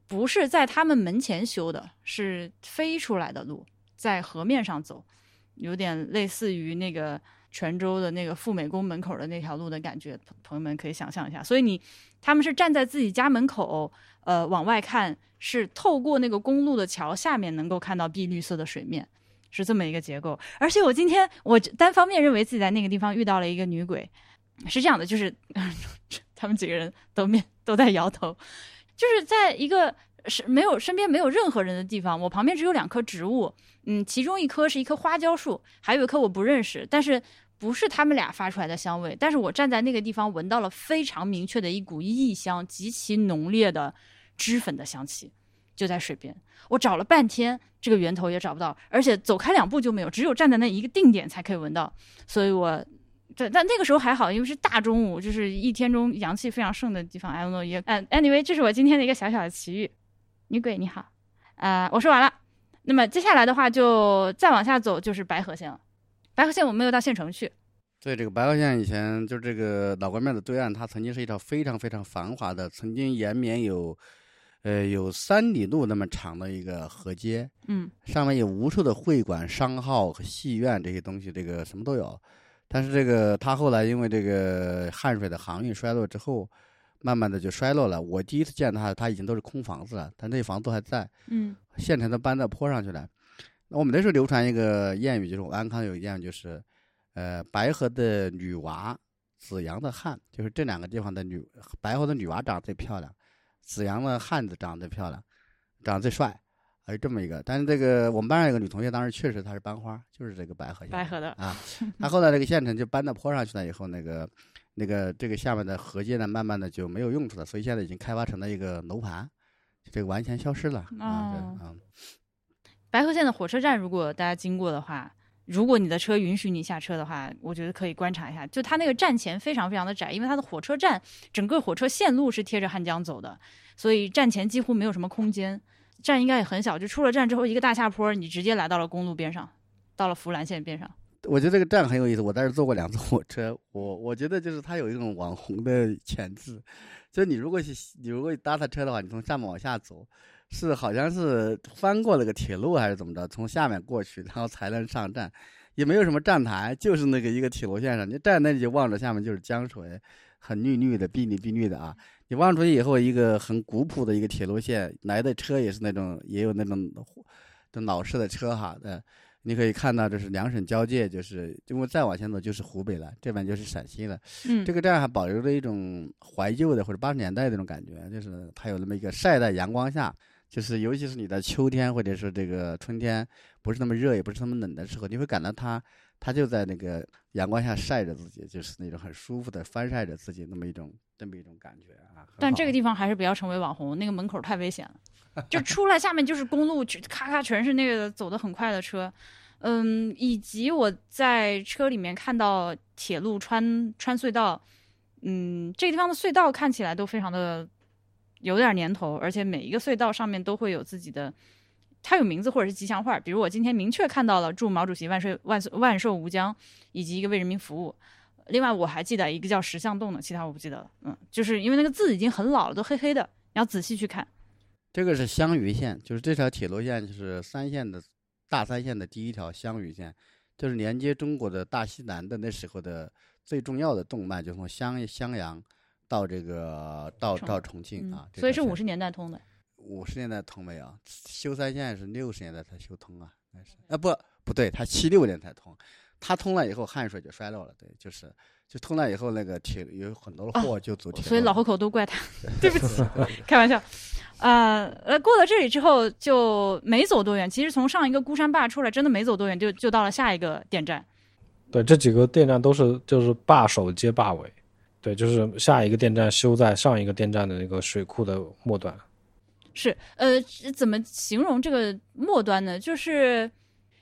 B: 不是在他们门前修的？是飞出来的路，在河面上走，有点类似于那个泉州的那个富美宫门口的那条路的感觉。朋友们可以想象一下，所以你他们是站在自己家门口，呃，往外看，是透过那个公路的桥下面能够看到碧绿色的水面。是这么一个结构，而且我今天我单方面认为自己在那个地方遇到了一个女鬼，是这样的，就是 他们几个人都面都在摇头，就是在一个是没有身边没有任何人的地方，我旁边只有两棵植物，嗯，其中一棵是一棵花椒树，还有一棵我不认识，但是不是他们俩发出来的香味，但是我站在那个地方闻到了非常明确的一股异香，极其浓烈的脂粉的香气，就在水边，我找了半天，这个源头也找不到，而且走开两步就没有，只有站在那一个定点才可以闻到，所以我。对，但那个时候还好，因为是大中午，就是一天中阳气非常盛的地方。I don't know，也嗯，anyway，这是我今天的一个小小的奇遇。女鬼你好，啊、我说完了。那么接下来的话，就再往下走就是白河县了。白河县我没有到县城去，
C: 对，这个白河县以前就是这个老关庙的对岸，它曾经是一条非常非常繁华的，曾经延绵有，呃，有三里路那么长的一个河街，
B: 嗯
C: 上面有无数的会馆、商号和戏院这些东西，这个什么都有。但是这个他后来因为这个汉水的航运衰落之后，慢慢的就衰落了。我第一次见他，他已经都是空房子了，但那房子都还在，
B: 嗯
C: 县城都搬到坡上去了。那我们那时候流传一个谚语，就是我安康有一个谚语，就是，呃，白河的女娃，紫阳的汉，就是这两个地方的女，白河的女娃长得最漂亮，紫阳的汉子长得最漂亮，长得最帅，还有这么一个。但是这个我们班上有个女同学，当时确实她是班花，就是这个白河县
B: 白河的
C: 啊。她后来这个县城就搬到坡上去了以后，那个那个这个下面的河街呢，慢慢的就没有用处了，所以现在已经开发成了一个楼盘，这个完全消失了啊。啊
B: 白河县的火车站，如果大家经过的话，如果你的车允许你下车的话，我觉得可以观察一下。就它那个站前非常非常的窄，因为它的火车站整个火车线路是贴着汉江走的，所以站前几乎没有什么空间。站应该也很小，就出了站之后一个大下坡，你直接来到了公路边上，到了福兰县边上。
C: 我觉得这个站很有意思，我在这坐过两次火车，我我觉得就是它有一种网红的潜质，就是你如果是你如果搭它车的话，你从上面往下走，是好像是翻过了个铁路还是怎么着，从下面过去，然后才能上站，也没有什么站台，就是那个一个铁路线上，你站在那里就望着下面就是江水，很绿绿的，碧绿碧绿的啊。你望出去以后，一个很古朴的一个铁路线，来的车也是那种，也有那种就老式的车哈的。你可以看到，这是两省交界，就是因为再往前走就是湖北了，这边就是陕西了。
B: 嗯，
C: 这个站还保留着一种怀旧的或者八十年代的那种感觉，就是它有那么一个晒在阳光下，就是尤其是你在秋天或者是这个春天，不是那么热也不是那么冷的时候，你会感到它它就在那个阳光下晒着自己，就是那种很舒服的翻晒着自己那么一种那么一种感觉啊。
B: 但这个地方还是不要成为网红，那个门口太危险了，就出来下面就是公路，就咔咔全是那个走得很快的车，嗯，以及我在车里面看到铁路穿穿隧道，嗯，这个地方的隧道看起来都非常的有点年头，而且每一个隧道上面都会有自己的。它有名字或者是吉祥话，比如我今天明确看到了“祝毛主席万岁万岁万寿无疆”，以及一个为人民服务。另外我还记得一个叫石像洞的，其他我不记得了。嗯，就是因为那个字已经很老了，都黑黑的，你要仔细去看。
C: 这个是湘渝线，就是这条铁路线就是三线的大三线的第一条湘渝线，就是连接中国的大西南的那时候的最重要的动脉就从襄襄阳到这个到到重庆
B: 嗯
C: 啊，
B: 所以是五十年代通的。
C: 五十年代通没有？修三线是六十年代才修通啊，那是啊不不对，他七六年才通，他通了以后汉水就衰落了，对，就是就通了以后那个铁有很多的货就走铁路了、
B: 哦所以老河口都怪他，对不起，开玩笑。呃呃，过了这里之后就没走多远，其实从上一个孤山坝出来，真的没走多远，就就到了下一个电站。
A: 对，这几个电站都是就是坝首接坝尾，对，就是下一个电站修在上一个电站的那个水库的末端。
B: 是，呃，怎么形容这个末端呢？就是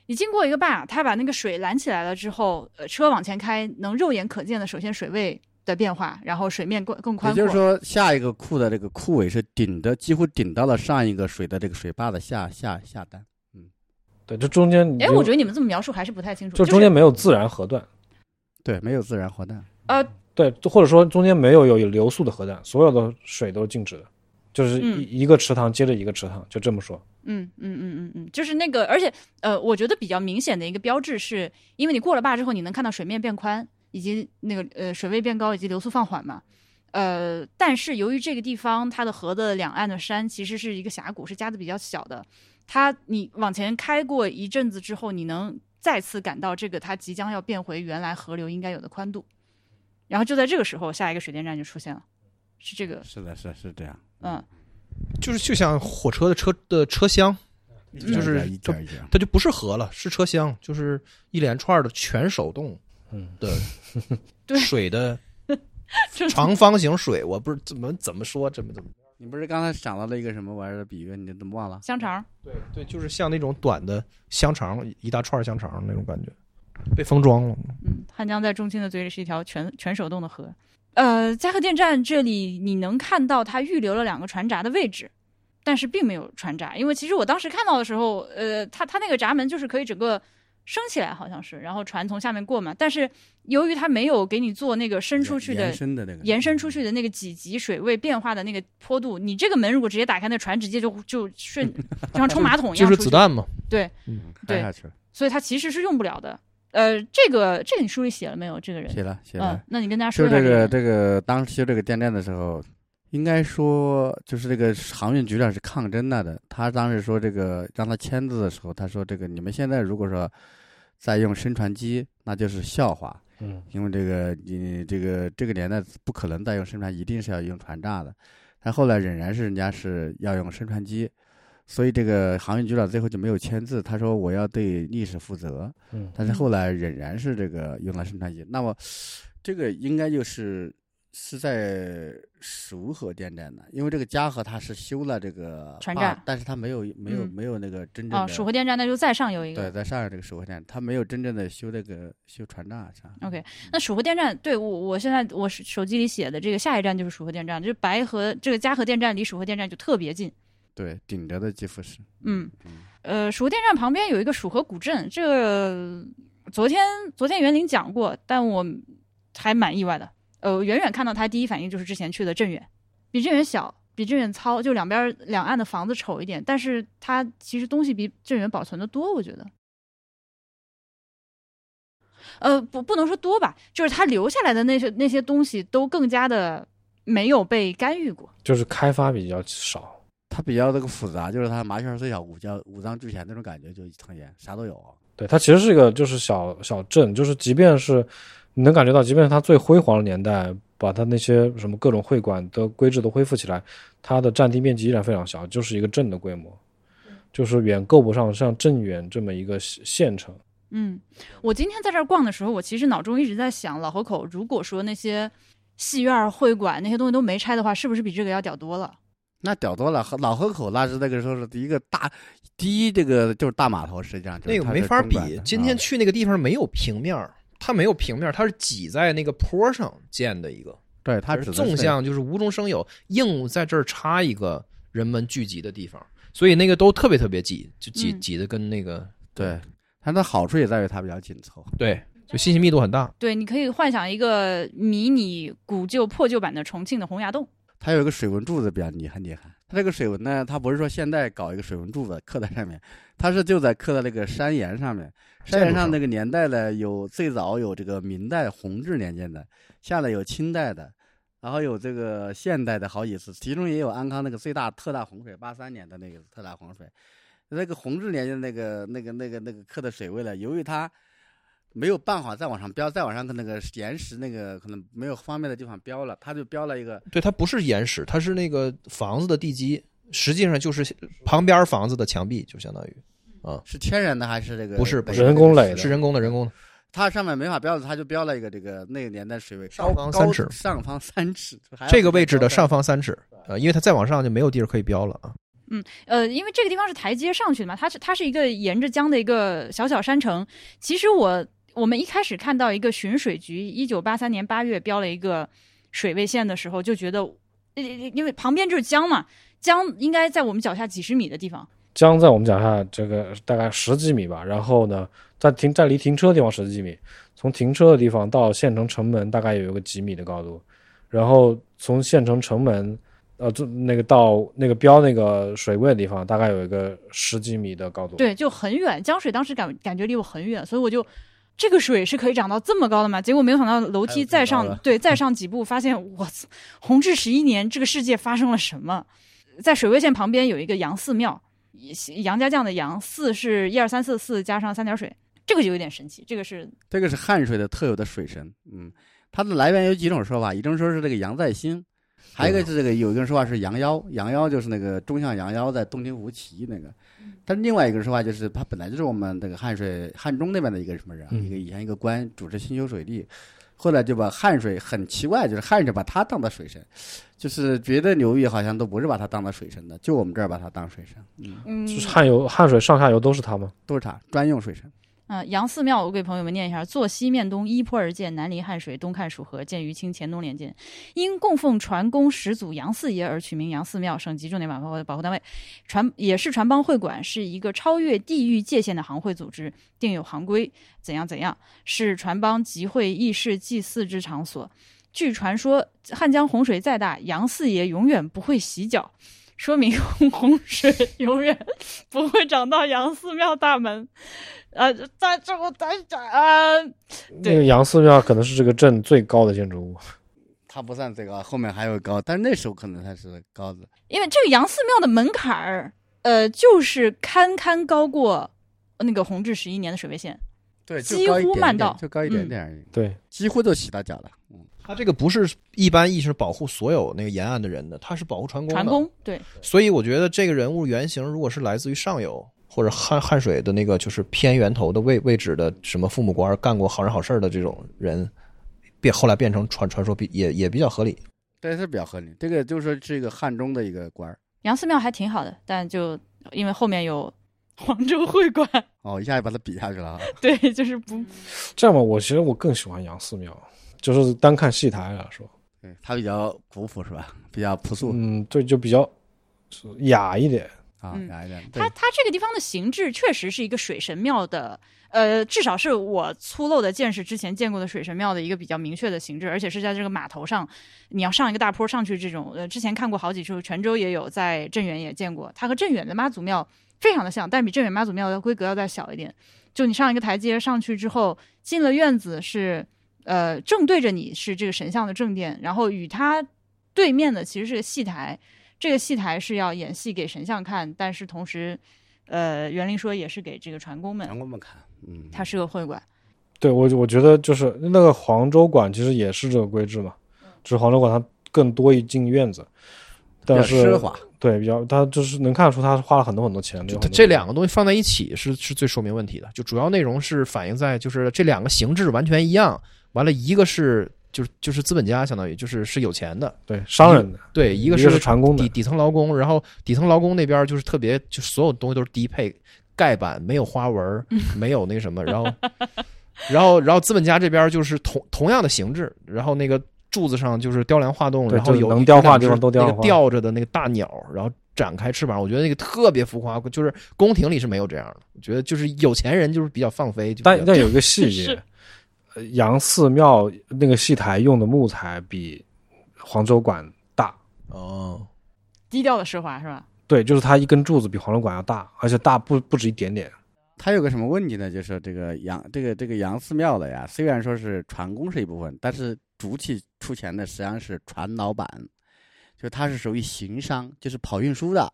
B: 你经过一个坝，它把那个水拦起来了之后，呃，车往前开，能肉眼可见的，首先水位的变化，然后水面更更宽阔。
C: 也就是说，下一个库的这个库尾是顶的，几乎顶到了上一个水的这个水坝的下下下端。
A: 嗯对，这中间你
B: 哎，我觉得你们这么描述还是不太清楚。
A: 就中间没有自然河段，
C: 对，没有自然河段。
B: 呃，
A: 对，或者说中间没有有流速的河段，所有的水都是静止的，就是
B: 嗯
A: 一、一个池塘接着一个池塘，就这么说。
B: 嗯嗯嗯嗯嗯，就是那个，而且呃，我觉得比较明显的一个标志是，因为你过了坝之后，你能看到水面变宽，以及那个呃水位变高，以及流速放缓嘛。呃，但是由于这个地方它的河的两岸的山其实是一个峡谷，是夹的比较小的，它你往前开过一阵子之后，你能再次感到这个它即将要变回原来河流应该有的宽度。然后就在这个时候，下一个水电站就出现了，是这个，
C: 是的，是是这样。
B: 嗯，
D: 就是就像火车的车的车厢，就是
C: 一点一点。
D: 它就不是河了，是车厢，就是一连串的全手动
A: 嗯
D: 的
B: 对
D: 水的 长方形水，我不是怎么怎么说，怎么怎么
C: 你不是刚才想到了一个什么玩意儿的比喻，你怎么忘了？
B: 香肠。
D: 对对，就是像那种短的香肠，一大串香肠那种感觉，被封装了。
B: 嗯，汉江在中青的嘴里是一条全全手动的河。呃，加贺电站这里你能看到它预留了两个船闸的位置，但是并没有船闸，因为其实我当时看到的时候，呃，它它那个闸门就是可以整个升起来，好像是，然后船从下面过嘛。但是由于它没有给你做那个伸出去的
C: 延伸的那个，
B: 延伸出去的那个几级水位变化的那个坡度，你这个门如果直接打开，那船直接就就顺，就像冲马桶一样出去
D: 就是子。弹嘛，
B: 对，
C: 嗯，
B: 对
C: 开下去了，
B: 所以它其实是用不了的。呃，这个这个你书里写了没有？这个人？
C: 写了写
B: 嗯
C: 了。，
B: 那你跟大家说
C: 这个这个当时修这个电站的时候，应该说就是这个航运局长是抗争了的。他当时说这个让他签字的时候，他说这个你们现在如果说再用升船机，那就是笑话，
A: 嗯，
C: 因为这个你这个这个年代不可能再用升船，一定是要用船炸的。但后来仍然是人家是要用升船机，所以这个航运局长最后就没有签字。他说我要对历史负责。
A: 嗯
C: 但是后来仍然是这个用了生产机。那么，这个应该就是是在蜀河电站的，因为这个嘉禾它是修了这个
B: 船站
C: 但是它没有没有、
B: 嗯
C: 没有那个真正
B: 哦，
C: 的
B: 蜀河电站那就再上游一个
C: 对，
B: 个。
C: 在上海这个蜀河电站，它没有真正的修那个修船站是吧
B: OK，那蜀河电站，对我我现在我是手机里写的这个下一站就是蜀河电站，就是白河这个嘉禾电站离蜀河电站就特别近。
C: 对，顶着的几乎是
B: 嗯
C: 嗯，
B: 呃，蜀河电站旁边有一个蜀河古镇，这个昨天昨天园林讲过，但我还蛮意外的。呃，远远看到它，第一反应就是之前去的镇远，比镇远小，比镇远糙，就两边两岸的房子丑一点，但是它其实东西比镇远保存的多，我觉得。呃，不，不能说多吧，就是它留下来的那些那些东西都更加的没有被干预过。
A: 就是开发比较少。
C: 它比较这个复杂，就是它麻雀虽小，五脏五脏俱全那种感觉，就特别啥都有。
A: 对，它其实是一个就是小小镇，就是即便是你能感觉到，即便是它最辉煌的年代，把它那些什么各种会馆的规制都恢复起来，它的占地面积依然非常小，就是一个镇的规模，就是远够不上像镇远这么一个县县城。
B: 嗯，我今天在这儿逛的时候，我其实脑中一直在想，老河口如果说那些戏院、会馆那些东西都没拆的话，是不是比这个要屌多了？
C: 那屌多了，老河口那是那个时候是第一个大，第一这个就是大码头，实际上就是
D: 那个没法。比今天
C: 啊
D: 去那个地方没有平面儿，它没有平面儿，它是挤在那个坡上建的一个，
C: 对它
D: 是纵向就是无中生有，硬在这儿插一个人们聚集的地方，所以那个都特别特别挤，就挤
B: 嗯
D: 挤的跟那个
C: 对，它的好处也在于它比较紧凑。
D: 对，就信息密度很大。
B: 对，你可以幻想一个迷你古旧破旧版的重庆的洪崖洞。
C: 它有一个水文柱子比较厉害厉害。它这个水文呢，它不是说现在搞一个水文柱子刻在上面，它是就在刻在那个山岩上面。山岩上那个年代呢，有最早有这个明代弘治年间的，下来有清代的，然后有这个现代的好几次，其中也有安康那个最大特大洪水，八三年的那个特大洪水。那个弘治年间那个那个那个那个刻的水位呢，由于它没有办法再往上标，再往上跟那个岩石那个可能没有方便的地方标了，它就标了一个
D: 对，它不是岩石，它是那个房子的地基，实际上就是旁边房子的墙壁，就相当于啊，
C: 是天然的还是这个？
D: 不是不
C: 是
A: 人工垒的
D: 是人工的，人工的。
C: 它上面没法标的，它就标了一个这个那个年代水位
D: 上方三尺
C: 上方三尺，
D: 这个位置的上
C: 方
D: 方三尺，呃，因为它再往上就没有地儿可以标了啊。
B: 嗯呃，因为这个地方是台阶上去的嘛，它是它是一个沿着江的一个小小山城。其实我我们一开始看到一个巡水局一九八三年八月标了一个水位线的时候，就觉得，呃因为旁边就是江嘛，江应该在我们脚下几十米的地方。
A: 江在我们脚下这个大概十几米吧，然后呢，在停在离停车的地方十几米，从停车的地方到县城城门大概有一个几米的高度，然后从县城城门，呃，就那个到那个标那个水位的地方大概有一个十几米的高度。
B: 对，就很远，江水当时感感觉离我很远，所以我就这个水是可以涨到这么高的吗？结果没有想到楼梯再上对，再上几步，发现我操，弘治十一年这个世界发生了什么？在水位线旁边有一个杨寺庙，杨家将的杨，寺是一二三四四加上三点水，这个就有点神奇。这个是
C: 这个是汉水的特有的水神，嗯，它的来源有几种说法，一种说是这个杨再兴，还有一个是这个有一个说法是杨妖，杨妖就是那个中向杨妖在洞庭湖起义那个，但是另外一个说法就是他本来就是我们这个汉水汉中那边的一个什么人，
A: 嗯。
C: 一个以前一个官主持兴修水利，后来就把汉水很奇怪，就是汉水把他当的水神，就是别的流域好像都不是把他当的水神的，就我们这儿把他当水神，嗯，
B: 嗯。
A: 就是汉游汉水上下游都是他吗？
C: 都是他专用水神。
B: 嗯，杨寺庙，我给朋友们念一下：坐西面东，依坡而建，南临汉水，东看蜀河，建于清乾隆年间。因供奉传公始祖杨四爷而取名杨寺庙，省级重点保护保护单位。传也是传帮会馆，是一个超越地域界限的行会组织，定有行规，怎样怎样，是传帮集会议事祭祀之场所。据传说，汉江洪水再大，杨四爷永远不会洗脚。说明洪水 永远不会涨到杨寺庙大门，呃，在这我在这呃，对
A: 那个杨寺庙可能是这个镇最高的建筑物。
C: 它不算最高，后面还有高，但是那时候可能它是高的。
B: 因为这个杨寺庙的门槛儿，呃，就是堪堪高过那个弘治十一年的水位线。
C: 对，
B: 几
C: 就高一点点
B: 乎慢到
C: 就高一点
B: 嗯
C: 点而已，
A: 对，
C: 几乎都洗到脚了。嗯，
D: 它这个不是一般意义上保护所有那个沿岸的人的，它是保护船工的。
B: 船工对，
D: 所以我觉得这个人物原型如果是来自于上游或者汉汉水的那个就是偏源头的位位置的什么父母官干过好人好事的这种人，变后来变成传传说比也也比较合理。
C: 这是比较合理。这个就是说是一个汉中的一个官儿。
B: 杨寺庙还挺好的，但就因为后面有黄州会馆，
C: 哦，一下就把它比下去了啊！
B: 对，就是不
A: 这样吧，我其实我更喜欢杨寺庙，就是单看戏台来说，
C: 对，它比较古朴是吧？比较朴素、
A: 嗯，对，就比较雅一点。
C: 啊，
B: 嗯
C: 雅一点。
B: 它，它这个地方的形制确实是一个水神庙的，呃，至少是我粗陋的见识之前见过的水神庙的一个比较明确的形制，而且是在这个码头上，你要上一个大坡上去这种，呃，之前看过好几处，泉州也有，在镇远也见过，它和镇远的妈祖庙非常的像，但比镇远妈祖庙的规格要再小一点。就你上一个台阶上去之后，进了院子是，呃，正对着你是这个神像的正殿，然后与它对面的其实是个戏台，这个戏台是要演戏给神像看，但是同时，呃，园林说也是给这个船工们，
C: 船工们看，嗯，
B: 它是个会馆。
A: 对我我觉得就是那个黄州馆其实也是这个规制嘛，只是黄州馆它更多一进院子，但是
C: 奢华。
A: 对比较它就是能看得出他花了很多很多钱。
D: 就这两个东西放在一起是是最说明问题的。就主要内容是反映在就是这两个形制完全一样，完了一个是就是就是资本家相当于就是是有钱的，
A: 对商人的，
D: 对，一个
A: 一个是船工的。
D: 底底层劳工，然后底层劳工那边就是特别，就所有东西都是低配盖板，没有花纹，没有那个什么，然后 然后然后资本家这边就是同同样的形制，然后那个柱子上就是雕梁画栋，然后有
A: 就能雕画
D: 有两只
A: 地方都雕
D: 那个吊着的那个大鸟，然后展开翅膀，我觉得那个特别浮夸，就是宫廷里是没有这样的，我觉得就是有钱人就是比较放飞，
A: 但但有一个细节杨寺庙那个戏台用的木材比黄州馆大，
D: 哦，
B: 低调的奢华是吧？
A: 对，就是它一根柱子比黄州馆要大，而且大不不止一点点。
C: 它有个什么问题呢？就是这个杨这个这个杨寺庙的呀，虽然说是船工是一部分，但是主体出钱的实际上是船老板，就他是属于行商，就是跑运输的。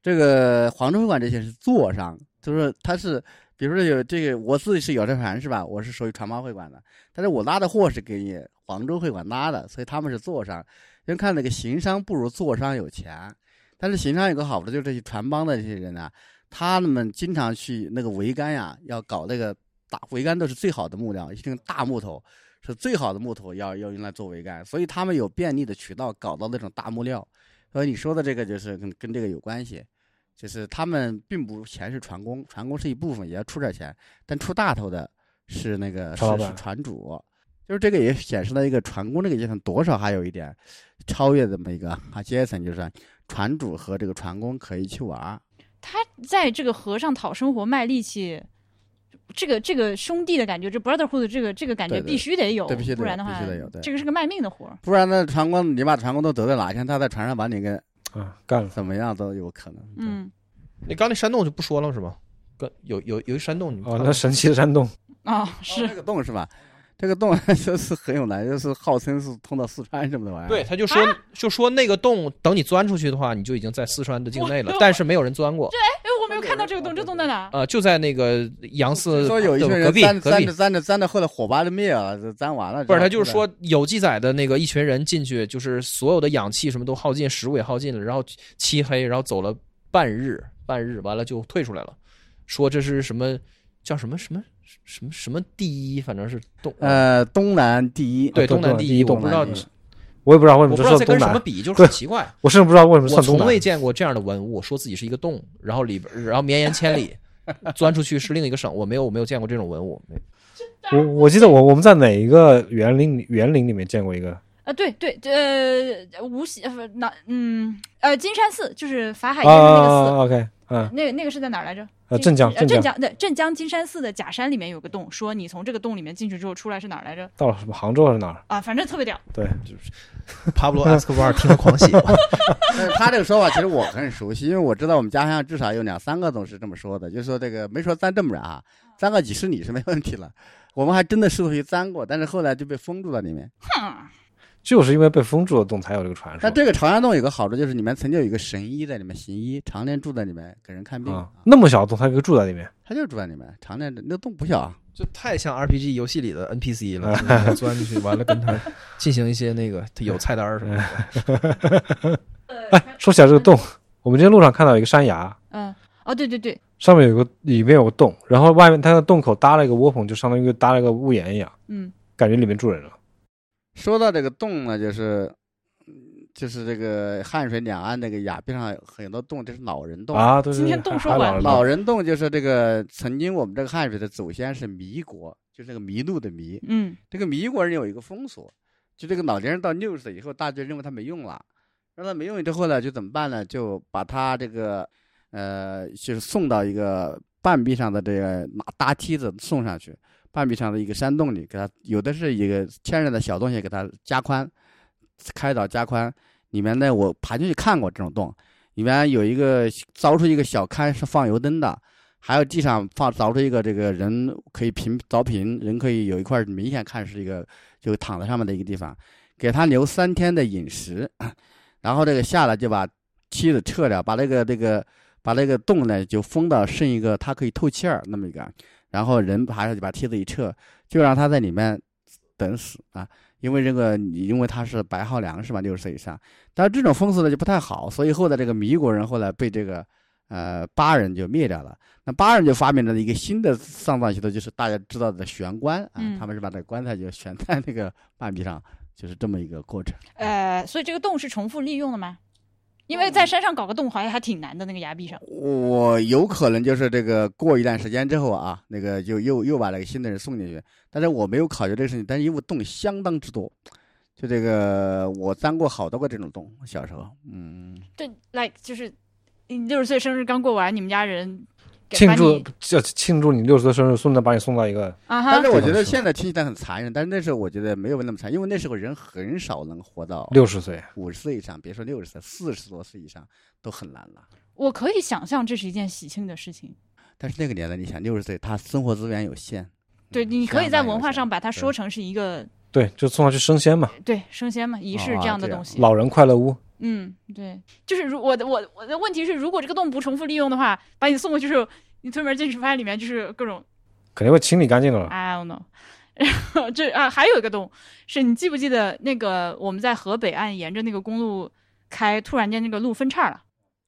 C: 这个黄州会馆这些是坐商，就是他是，比如说有这个我自己是有这船是吧？我是属于船贸会馆的，但是我拉的货是给你黄州会馆拉的，所以他们是坐商。因为看那个行商不如坐商有钱，但是行商有个好处就是这些船帮的这些人呢、他们经常去那个桅杆呀，要搞那个大桅杆都是最好的木料，一定大木头是最好的木头，要要用来做桅杆，所以他们有便利的渠道搞到那种大木料。所以你说的这个就是跟跟这个有关系，就是他们并不全是船工，船工是一部分，也要出点钱，但出大头的是那个是
A: 船
C: 主。就是这个也显示了一个船工这个阶层多少还有一点超越这么一个啊阶层，就是船主和这个船工可以去玩。
B: 他在这个河上讨生活卖力气，这个这个兄弟的感觉，这 brotherhood 这个这个感觉必须得有，
C: 对必须得有
B: 不然的话
C: 必须得有对，
B: 这个是个卖命的活儿。
C: 不然呢，船工你把船工都得罪哪一天他在船上把你给
A: 啊，干了。
C: 怎么样都有可能。
B: 嗯，
D: 你刚那山洞就不说了是吧？跟有有有一山洞，
A: 哦，那神奇的山洞，
B: 啊、
C: 哦
B: 是
C: 那个洞是吧？这个洞 就是很有来，就是号称是通到四川什么的玩意儿。
D: 对，，他就说、就说那个洞，等你钻出去的话，你就已经在四川的境内了，但是没有人钻过。
B: 对哎，我没有看到这个洞，这洞在哪？
D: 呃，就在那个杨四
C: 说有一群人
D: 壁隔壁
C: 粘粘着，粘着粘着，后来火把就灭了，就粘完了。
D: 不是，他
C: 他
D: 就是说有记载的那个一群人进去，就是所有的氧气什么都耗尽，食物也耗尽了，然后漆黑，然后走了半日，半日完了就退出来了，说这是什么叫什么什么什么什么第一，反正是东
C: 呃东南第一，
D: 对
A: 东
D: 东南第一，我不知道
A: 我也不知道为什么
D: 不知道在
A: 是东南，
D: 跟什么比，就是很奇怪。
A: 我甚至不知道为什么
D: 我
A: 算东南
D: 从未。见过这样的文物，说自己是一个洞，然后里边，然后绵延千里，钻出去是另一个省。我没有，我没有见过这种文物。
A: 我我记得我我们在哪一个园林园林里面见过一个
B: 啊，对对，呃，无锡那嗯呃金山寺就是法海烟的那个寺，
A: 啊，OK，嗯，
B: 那个那个是在哪儿来着？
A: 呃，镇江镇江
B: 呃镇江对镇江金山寺的假山里面有个洞，说你从这个洞里面进去之后出来是哪儿来着？
A: 到了什么杭州还是哪儿？
B: 啊，反正特别屌。
A: 对，
D: 帕布罗·埃斯科巴尔听了狂喜。
C: 但是他这个说法其实我很熟悉，因为我知道我们家乡至少有两三个总是这么说的，就是说这个没说钻这么远啊，钻个几十里是没问题了。我们还真的试图去钻过，但是后来就被封住了里面。
B: 哼，
A: 就是因为被封住了洞才有这个传说
C: 那。这个朝阳洞有个好处，就是里面曾经有一个神医在里面行医，常年住在里面给人看病。
A: 啊，那么小的洞，他可以住在里面。
C: 他就住在里面，常年那洞不小啊。
D: 就太像 RPG 游戏里的 NPC 了，钻进去完了跟他进行一些那个他有菜单什么的。
A: 哎，说起来这个洞，我们今天路上看到一个山崖，
B: 嗯，哦，对对对，
A: 上面有个里面有个洞，然后外面它的洞口搭了一个窝棚，就相当于搭了一个屋檐一样，
B: 嗯，
A: 感觉里面住人了。
C: 说到这个洞呢，就是，嗯就是这个汉水两岸那个崖壁上很多洞，这是老人洞。
A: 啊，对对对，
B: 今天洞说完
C: 老人洞就是这个曾经我们这个汉水的祖先是弥国，就是那个麋鹿的麋。
B: 嗯
C: 这个弥国人有一个风俗，就这个老年人到六十岁以后，大家认为他没用了，让他没用之后呢，就怎么办呢？就把他这个，呃，就是送到一个半壁上的这个拿搭梯子送上去，半壁上的一个山洞里，给它有的是一个天然的小东西给它加宽，开凿加宽。里面呢，我爬进去看过这种洞，里面有一个凿出一个小龛是放油灯的，还有地上放凿出一个这个人可以平凿平，人可以有一块明显看是一个就躺在上面的一个地方，给他留三天的饮食，然后这个下来就把梯子撤掉，把那个那个把那个洞呢就封到剩一个它可以透气儿那么一个，然后人爬上去把梯子一撤，就让他在里面等死啊。因为这个，你因为他是白号粮食嘛，六十岁以上，但是这种风俗呢就不太好，所以后来这个米国人后来被这个呃巴人就灭掉了。那巴人就发明了一个新的丧葬习俗，就是大家知道的悬棺啊，
B: 嗯
C: 他们是把这个棺材就悬在那个半壁上，就是这么一个过程。
B: 呃，所以这个洞是重复利用的吗？因为在山上搞个洞好像还挺难的，那个崖壁上。
C: 我有可能就是这个过一段时间之后啊，那个就又又把那个新的人送进去，但是我没有考虑这个事情，但是因为洞相当之多，就这个我钻过好多个这种洞，小时候，嗯，
B: 对，like 就是你六十岁生日刚过完，你们家人
A: 庆祝就庆祝你六十岁生日，顺便把你送到一个
B: 啊哈
C: 但是，我觉得现在听起来很残忍，但是那时候我觉得没有那么残忍，因为那时候人很少能活到
A: 六十岁。
C: 五十岁以上，别说六十岁，四十多岁以上都很难了。
B: 我可以想象这是一件喜庆的事情。
C: 但是那个年代，你想六十岁，他生活资源有限，
B: 对，
C: 嗯
B: 你可以在文化上把它说成是一个
A: 对，就送他去升仙嘛，
B: 对升仙嘛仪式
C: 哦
B: 这样的东西。
A: 老人快乐屋。
B: 嗯，对，就是如我的我我的问题是，如果这个洞不重复利用的话，把你送过去之后，你推门进去发现里面就是各种
A: 肯定会清理干净的了。
B: I don't know。然后这啊还有一个洞，是你记不记得那个我们在河北岸沿着那个公路开，突然间那个路分叉了，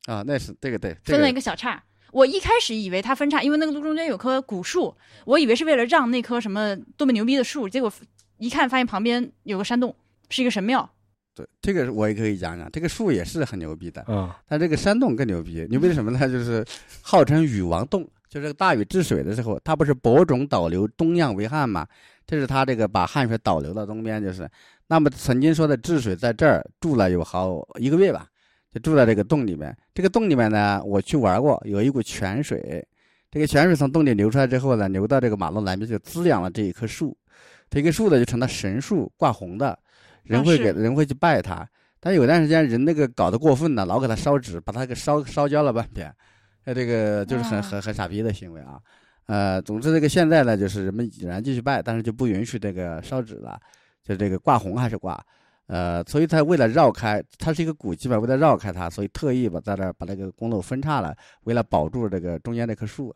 C: 啊，那是这个对，
B: 分了一
C: 个
B: 个小岔。我一开始以为它分叉，因为那个路中间有棵古树，我以为是为了让那棵什么多么牛逼的树，结果一看发现旁边有个山洞，是一个神庙。
C: 对这个我也可以讲讲，这个树也是很牛逼的，
A: 嗯，
C: 但这个山洞更牛逼，牛逼是什么呢？就是号称禹王洞，就是大禹治水的时候，他不是播种导流，东漾为汉嘛？这是他这个把汉水导流到东边，就是那么曾经说的治水在这儿住了有好一个月吧，就住在这个洞里面。这个洞里面呢，我去玩过，有一股泉水，这个泉水从洞里流出来之后呢，流到这个马路南边，就滋养了这一棵树，这棵树呢就成了神树，挂红的，人会给、
B: 是
C: 人会去拜他。但有段时间人那个搞得过分了，老给他烧纸，把他给烧烧焦了半边，他，这个就是很
B: 啊
C: 很很傻逼的行为啊。呃，总之这个现在呢，就是人们依然继续拜，但是就不允许这个烧纸了，就这个挂红还是挂。呃，所以他为了绕开，它是一个古迹嘛，为了绕开它，所以特意把在这儿把那个公路分叉了，为了保住这个中间那棵树。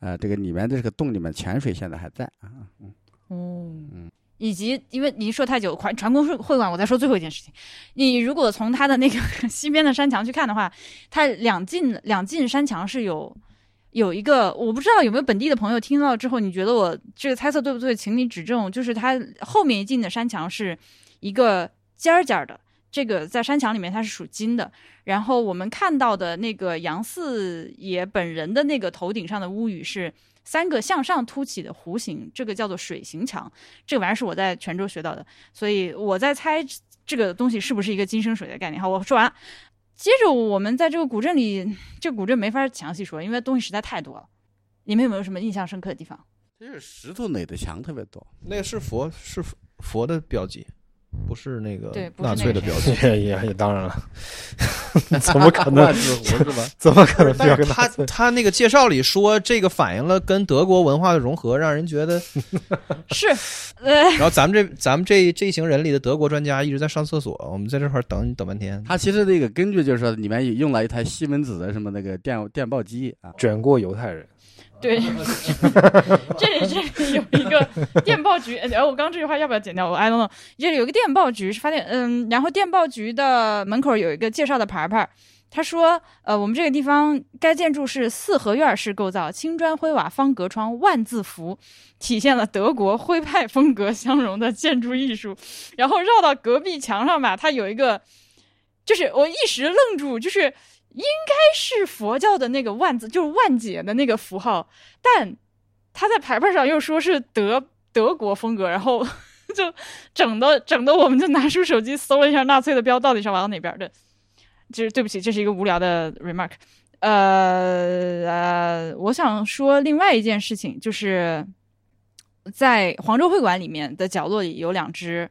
C: 呃，这个里面的这个洞里面泉水现在还在啊。嗯
B: 哦，
C: 嗯
B: 以及因为您说太久，传传功会会馆，我再说最后一件事情。你如果从它的那个 西边的山墙去看的话，它两进两进山墙是有有一个，我不知道有没有本地的朋友听到之后，你觉得我这个猜测对不对？请你指正。就是它后面一进的山墙是一个尖尖的，这个在山墙里面它是属金的。然后我们看到的那个杨四爷本人的那个头顶上的屋宇是三个向上凸起的弧形，这个叫做水形墙。这个玩意儿是我在泉州学到的，所以我在猜这个东西是不是一个金生水的概念。好，我说完了。接着我们在这个古镇里，这个古镇没法详细说，因为东西实在太多了。你们有没有什么印象深刻的地方？
C: 这是石头垒的墙特别多。
D: 那个是佛是佛的标记，不是那个
B: 对
D: 纳粹的
B: 那个
D: 标记。
A: 也也也当然了，怎么可能？怎么可能
D: 但是他？他那个介绍里说，这个反映了跟德国文化的融合，让人觉得。
B: 是，呃，
D: 然后咱们这咱们这这一行人里的德国专家一直在上厕所，我们在这块儿等等半天。
C: 他其实那个根据就是说，里面用了一台西门子的什么那个电电报机啊，
A: 卷过犹太人，
B: 对，这里这里有一个电报局，呃，我刚刚这句话要不要剪掉？我 I don't know。这里有个电报局是发电，嗯，然后电报局的门口有一个介绍的牌牌，他说，呃，我们这个地方该建筑是四合院式构造，青砖灰瓦方格窗，万字符，体现了德国徽派风格相融的建筑艺术。然后绕到隔壁墙上吧，它有一个，就是我一时愣住，就是应该是佛教的那个万字，就是万解的那个符号，但他在牌牌上又说是德德国风格，然后 就整的整的我们就拿出手机搜了一下纳粹的标到底是往哪边的。就是对不起，这是一个无聊的 remark。呃呃，我想说另外一件事情，就是在黄州会馆里面的角落里有两只，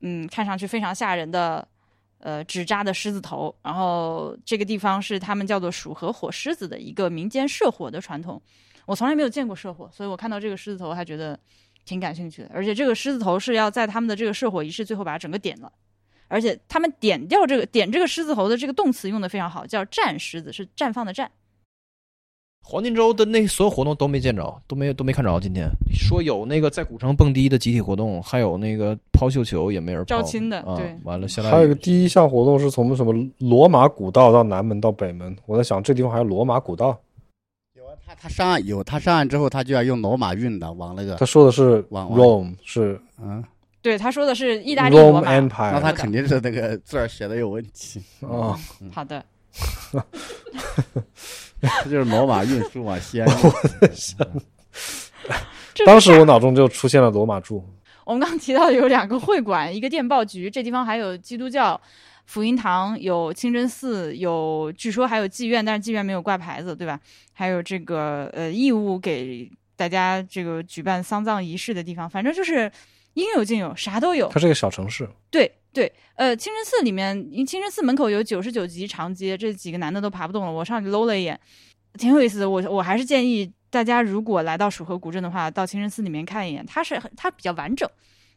B: 嗯，看上去非常吓人的。呃，纸扎的狮子头，然后这个地方是他们叫做鼠和火狮子的一个民间射火的传统。我从来没有见过射火，所以我看到这个狮子头还觉得挺感兴趣的。而且这个狮子头是要在他们的这个射火仪式最后把它整个点了，而且他们点掉这个点这个狮子头的这个动词用的非常好，叫战狮子，是绽放的绽。
D: 黄金周的那所有活动都没见着，都没都没看着。今天说有那个在古城蹦迪的集体活动，还有那个抛绣球也没人抛
B: 招亲的
D: 啊
B: 对。
D: 完了，现在
A: 还有一个第一项活动是从什么罗马古道到南门到北门，我在想这地方还有罗马古道。
C: 有啊，他他上岸有，他上岸之后他就要用罗马运的往那个
A: 他说的是
C: 往往
A: Rome 是
C: 嗯，
B: 对，他说的是意大利罗
A: Rome
B: 马。
A: Empire，
C: 那他肯定是那个字儿写的有问题，
A: 啊，
B: 好的，
C: 这 就是罗马运输往西安
A: 当时我脑中就出现了罗马柱，
B: 我们刚刚提到有两个会馆，一个电报局，这地方还有基督教福音堂，有清真寺，有据说还有妓院，但是妓院没有挂牌子，对吧？还有这个呃义务给大家这个举办丧葬仪式的地方，反正就是应有尽有，啥都有。
A: 它是个小城市，
B: 对对，呃，清真寺里面，清真寺门口有九十九级长街，这几个男的都爬不动了。我上去搂了一眼，挺有意思的。我我还是建议大家，如果来到蜀河古镇的话，到清真寺里面看一眼。它是它比较完整，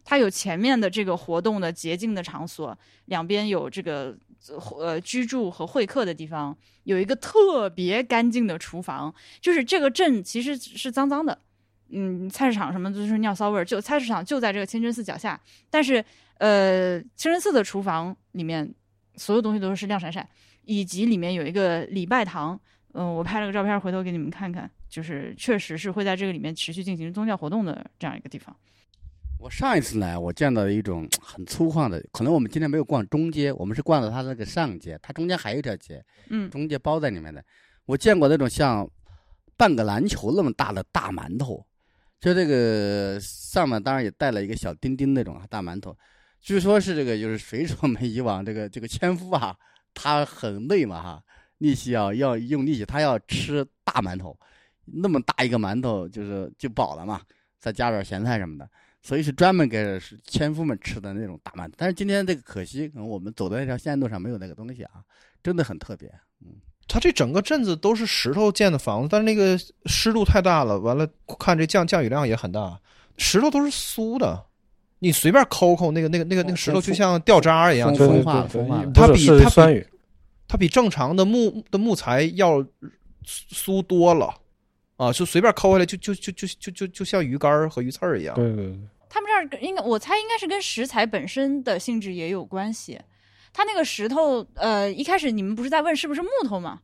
B: 它有前面的这个活动的洁净的场所，两边有这个呃居住和会客的地方，有一个特别干净的厨房。就是这个镇其实是脏脏的，嗯，菜市场什么就是尿骚味儿，就菜市场就在这个清真寺脚下，但是。呃，清真寺的厨房里面所有东西都是亮闪闪，以及里面有一个礼拜堂。嗯、我拍了个照片，回头给你们看看，就是确实是会在这个里面持续进行宗教活动的这样一个地方。
C: 我上一次来，我见到一种很粗犷的，可能我们今天没有逛中街，我们是逛了它那个上街，它中间还有一条街，
B: 嗯，
C: 中街包在里面的。我见过那种像半个篮球那么大的大馒头，就这个上面当然也带了一个小钉钉那种大馒头。据说是这个，就是水手们以往这个这个纤夫啊，他很累嘛哈，力气要要用力气，他要吃大馒头，那么大一个馒头就是就饱了嘛，再加点咸菜什么的，所以是专门给纤夫们吃的那种大馒头。但是今天这个可惜，可能我们走的那条线路上没有那个东西啊，真的很特别。嗯，
D: 它这整个镇子都是石头建的房子，但是那个湿度太大了，完了看这降降雨量也很大，石头都是酥的。你随便抠抠那个那个那个那个石头，就像掉渣一样，
C: 风
A: 对
C: 化风化
D: 它比
A: 酸雨，
D: 它比正常的木的木材要酥多了啊！就随便抠下来，就就就就就就就像鱼竿儿和鱼刺儿一样。
A: 对对对，
B: 他们这儿应该，我猜应该是跟食材本身的性质也有关系。它那个石头，呃，一开始你们不是在问是不是木头吗？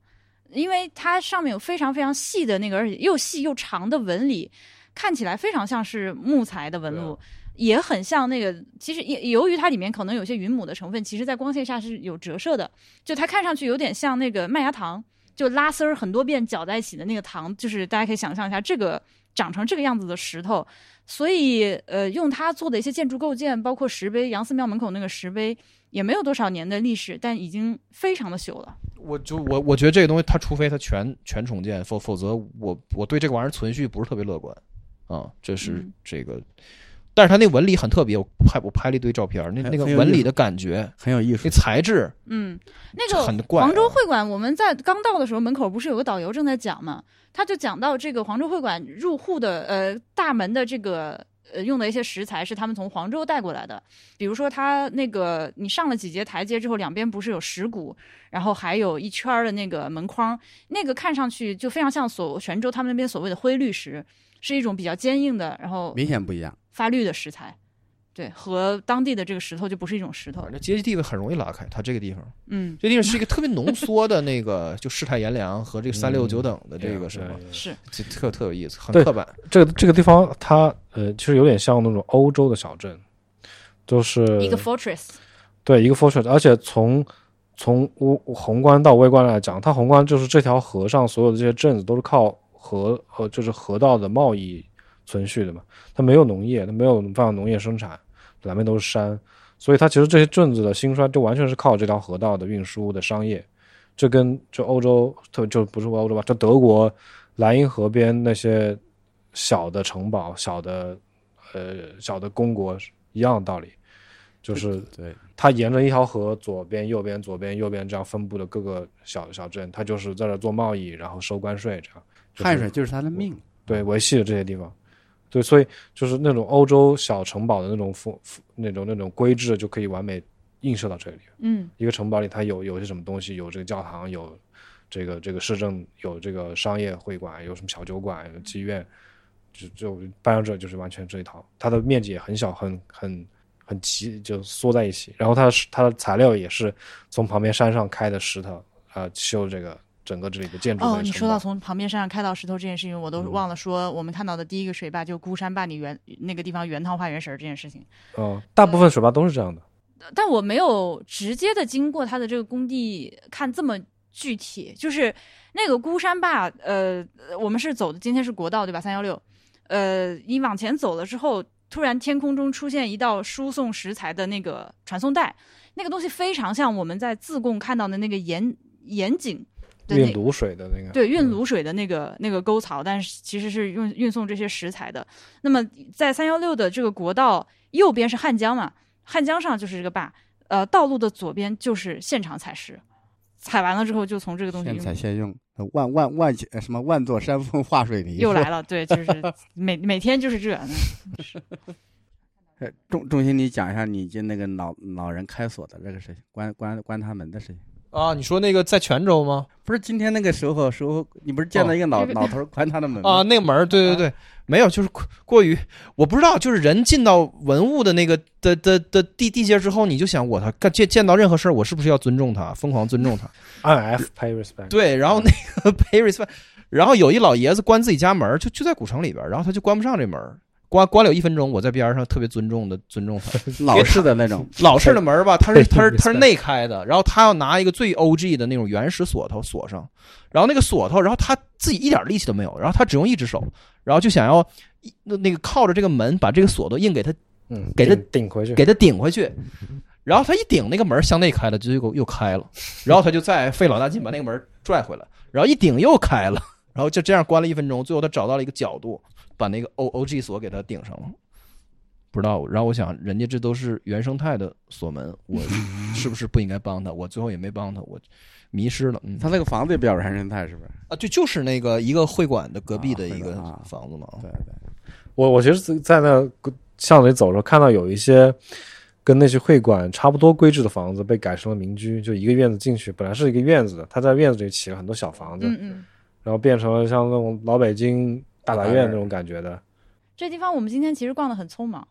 B: 因为它上面有非常非常细的那个，而且又细又长的纹理，看起来非常像是木材的纹路，也很像那个。其实也由于它里面可能有些云母的成分，其实在光线下是有折射的，就它看上去有点像那个麦芽糖，就拉丝儿很多遍搅在一起的那个糖，就是大家可以想象一下这个长成这个样子的石头。所以，呃，用它做的一些建筑构件，包括石碑，杨寺庙门口那个石碑，也没有多少年的历史，但已经非常的朽了。
D: 我就我我觉得这个东西，它除非它全全重建，否否则我我对这个玩意儿存续不是特别乐观啊。这是
B: 嗯
D: 这个，但是它那纹理很特别，我拍我拍了一堆照片，那那个纹理的感觉，
C: 很有意思
D: 那。材质
B: 嗯，那个
D: 很怪啊
B: 黄州会馆，我们在刚到的时候，门口不是有个导游正在讲嘛？他就讲到这个黄州会馆入户的呃大门的这个呃用的一些食材是他们从黄州带过来的，比如说他那个你上了几节台阶之后，两边不是有石鼓，然后还有一圈的那个门框，那个看上去就非常像所泉州他们那边所谓的灰绿石，是一种比较坚硬的，然后
C: 明显不一样。
B: 发绿的石材。对，和当地的这个石头就不是一种石头
D: 反。正阶级地位很容易拉开。它这个地方，
B: 嗯，
D: 这地方是一个特别浓缩的那个，就世态炎凉和这个三六九等的这个什么，
B: 是，
D: 就特特有意思，很刻板。
A: 这个这个地方它呃，其实有点像那种欧洲的小镇，就是
B: 一个 fortress。
A: 对一个 fortress，而且从从微宏观到微观来讲，它宏观就是这条河上所有的这些镇子都是靠河呃就是河道的贸易存续的嘛，它没有农业，它没有办法农业生产，两边都是山，所以它其实这些镇子的兴衰就完全是靠这条河道的运输的商业，这跟就欧洲特就不是欧洲吧，就德国莱茵河边那些小的城堡、小的呃小的公国一样的道理，就是
C: 对，
A: 它沿着一条河，左边、右边、左边、右边这样分布的各个小小镇，它就是在这做贸易，然后收关税，这样。就是
C: 汗水就是他的命。
A: 对维系的这些地方，对，所以就是那种欧洲小城堡的那种风那种那种规制，就可以完美映射到这里。
B: 嗯
A: 一个城堡里，它有有些什么东西，有这个教堂，有这个这个市政，有这个商业会馆，有什么小酒馆，有妓院，就就搬到这就是完全这一套。它的面积也很小，很很很齐，就缩在一起。然后它的它的材料也是从旁边山上开的石头啊、呃修这个整个这里的建筑和
B: 哦，你说到从旁边山上开到石头这件事情，我都
A: 嗯
B: 忘了说，我们看到的第一个水坝就孤山坝里原那个地方原汤化原食儿这件事情。
A: 哦，大部分水坝都是这样的。
B: 但我没有直接的经过它的这个工地看这么具体，就是那个孤山坝，呃，我们是走的，今天是国道对吧？三幺六，呃，你往前走了之后，突然天空中出现一道输送食材的那个传送带，那个东西非常像我们在自贡看到的那个盐盐井
A: 运卤水的那个，
B: 对，运卤水的那个那个沟槽，但是其实是运运送这些食材的。那么在三幺六的这个国道右边是汉江嘛，汉江上就是这个坝，呃，道路的左边就是现场采石，采完了之后就从这个东西
C: 现采现用，万万万呃什么万座山峰化水泥
B: 又来了，对，就是 每每天就是这。
C: 呃，仲仲心，你讲一下你进那个老老人开锁的这个事情，关关关他门的事情。
D: 啊，你说那个在泉州吗？
C: 不是今天那个时候时候，你不是见到一个老、
B: 哦
C: 老头儿关他的门吗
D: 啊，那个门儿，对对对，没有，就是过过于，我不知道，就是人进到文物的那个的的的地地界之后，你就想我他干见见到任何事儿，我是不是要尊重他，疯狂尊重他？
A: 按 F pay respect。
D: 对，然后那个 pay respect，然后有一老爷子关自己家门，就就在古城里边，然后他就关不上这门儿，关关了有一分钟，我在边上特别尊重的尊重他。
C: 老式的那种，
D: 老式的门吧，它是 它是它是内开的，然后他要拿一个最 O G 的那种原始锁头锁上，然后那个锁头，然后他自己一点力气都没有，然后他只用一只手，然后就想要那那个靠着这个门把这个锁头硬给他
A: 嗯，
D: 给他
A: 顶顶回去，
D: 给他顶回去，然后他一顶那个门向内开了，就又又开了，然后他就再费老大劲把那个门拽回来，然后一顶又开了，然后就这样关了一分钟，最后他找到了一个角度，把那个 O O G 锁给它顶上了。不知道，然后我想，人家这都是原生态的锁门，我是不是不应该帮他？我最后也没帮他，我迷失了。嗯，
C: 他那个房子也比较原生态，是不是？
D: 啊，对，就是那个一个会馆的隔壁的一个房子嘛。
C: 对对，
A: 我我其实，在那巷子里走的时候，看到有一些跟那些会馆差不多规制的房子被改成了民居，就一个院子进去，本来是一个院子的，他在院子里起了很多小房子，
B: 嗯嗯，
A: 然后变成了像那种老北京大杂院那种感觉的。
B: 这地方我们今天其实逛的很匆忙。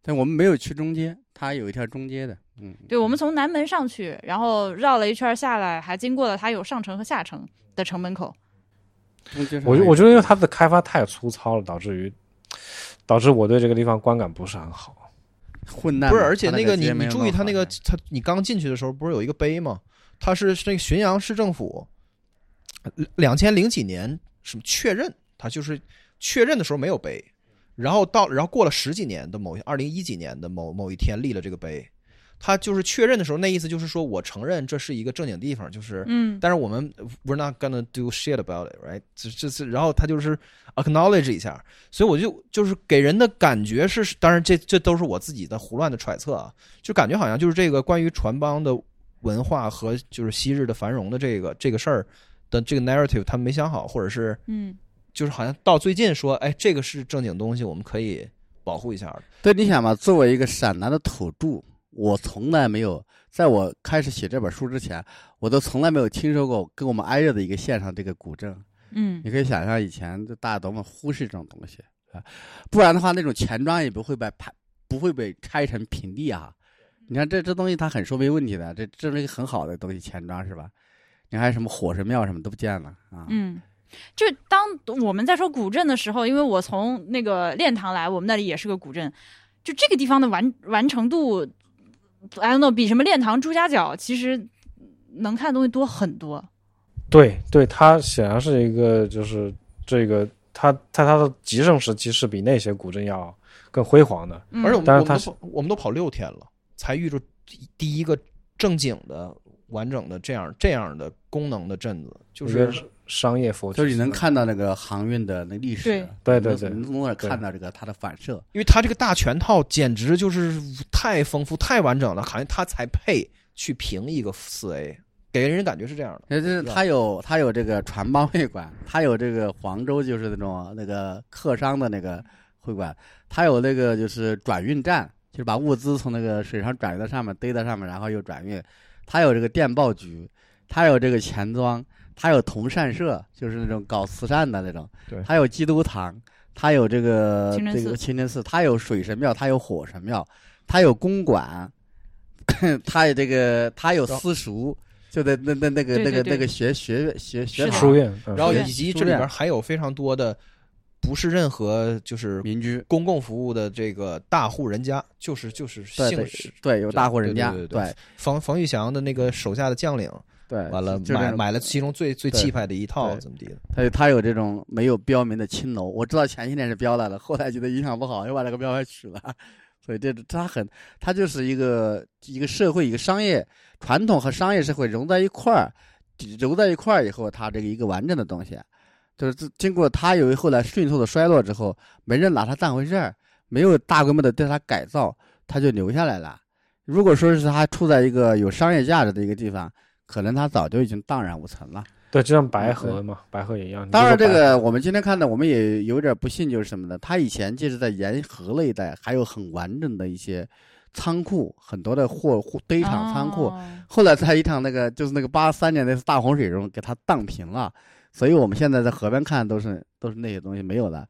C: 但我们没有去中街，它有一条中街的，嗯，
B: 对，我们从南门上去，然后绕了一圈下来，还经过了它有上城和下城的城门口。
A: 我我觉得因为它的开发太粗糙了，导致于导致我对这个地方观感不是很好。
C: 混蛋，
D: 不是，而且那个你你注意，它那个它你刚进去的时候不是有一个碑吗？它是是那个浔阳市政府两千零几年什么确认，它就是确认的时候没有碑，然后到然后过了十几年的某二零一几年的某某一天立了这个碑，他就是确认的时候，那意思就是说我承认这是一个正经地方，就是
B: 嗯，
D: 但是我们 we're not gonna do shit about it，right？这这是，然后他就是 acknowledge 一下，所以我就就是给人的感觉是，当然这这都是我自己的胡乱的揣测啊，就感觉好像就是这个关于船帮的文化和就是昔日的繁荣的这个这个事儿的这个 narrative 他们没想好，或者是
B: 嗯
D: 就是好像到最近说，哎，这个是正经东西，我们可以保护一下的。
C: 对，你想嘛，作为一个陕南的土著，我从来没有，在我开始写这本书之前，我都从来没有听说过跟我们挨着的一个县上这个古镇。
B: 嗯
C: 你可以想象以前就大家多么忽视这种东西啊，不然的话，那种钱庄也不会被排，不会被拆成平地啊。你看这这东西它很说明问题的，这这是一个很好的东西，钱庄是吧？你看什么火神庙什么都不见了啊。
B: 嗯。就当我们在说古镇的时候，因为我从那个练堂来，我们那里也是个古镇，就这个地方的完完成度，I don't know，比什么练堂、朱家角其实能看的东西多很多。
A: 对对，它显然是一个就是这个它在它的极盛时期是比那些古镇要更辉煌的。
B: 嗯、
D: 而且我们
A: 但是它
D: 我们都跑我们都跑六天了，才遇着第第一个正经的、完整的这样这样的功能的镇子，就是
A: 商业服务，
C: 就是你能看到那个航运的那历史，
B: 对
A: 对对
C: 能从那儿看到这个它的反射。
D: 因为它这个大全套简直就是太丰富、太完整了，好像它才配去评一个四 A，给人感觉是这样的。
C: 呃，这
D: 是
C: 它有它有这个船帮会馆，它有这个黄州就是那种那个客商的那个会馆，它有那个就是转运站，就是把物资从那个水上转运到上面，堆到上面，然后又转运。它有这个电报局，它有这个钱庄，它有同善社，就是那种搞慈善的那种。
D: 对
C: 它有基督堂，他有这个这个清真寺，他有水神庙，他有火神庙，他有公馆，他有这个他有私塾。就在那那那个那个那个学学学学堂
A: 书院，嗯
D: 然后以及这里边还有非常多的不是任何就是
C: 民居，
D: 公共服务的这个大户人家，就是就是
C: 对对
D: 姓氏
C: 对，有大户人家，
D: 对对对对
C: 对
D: 冯冯玉祥的那个手下的将领，
C: 对，
D: 完了买买了其中最最气派的一套，
C: 对
D: 怎么地的？
C: 他他有这种没有标明的青楼，我知道前些年是标了的，后来觉得影响不好，又把这个标牌取了。所以这他很，他就是一个一个社会一个商业传统和商业社会融在一块儿，揉在一块儿以后，它这个一个完整的东西，就是经过他由于后来迅速的衰落之后，没人拿它当回事儿，没有大规模的对它改造，它就留下来了。如果说是它处在一个有商业价值的一个地方，可能它早就已经荡然无存了。
A: 对，就像白河嘛，白河也一样。
C: 当然，这个我们今天看的，我们也有点不信，就是什么呢？它以前就是在沿河那一带，还有很完整的一些仓库，很多的货货堆场仓库。
B: 哦
C: 后来在一场那个就是那个八三年那次大洪水中给它荡平了，所以我们现在在河边看都是都是那些东西没有了。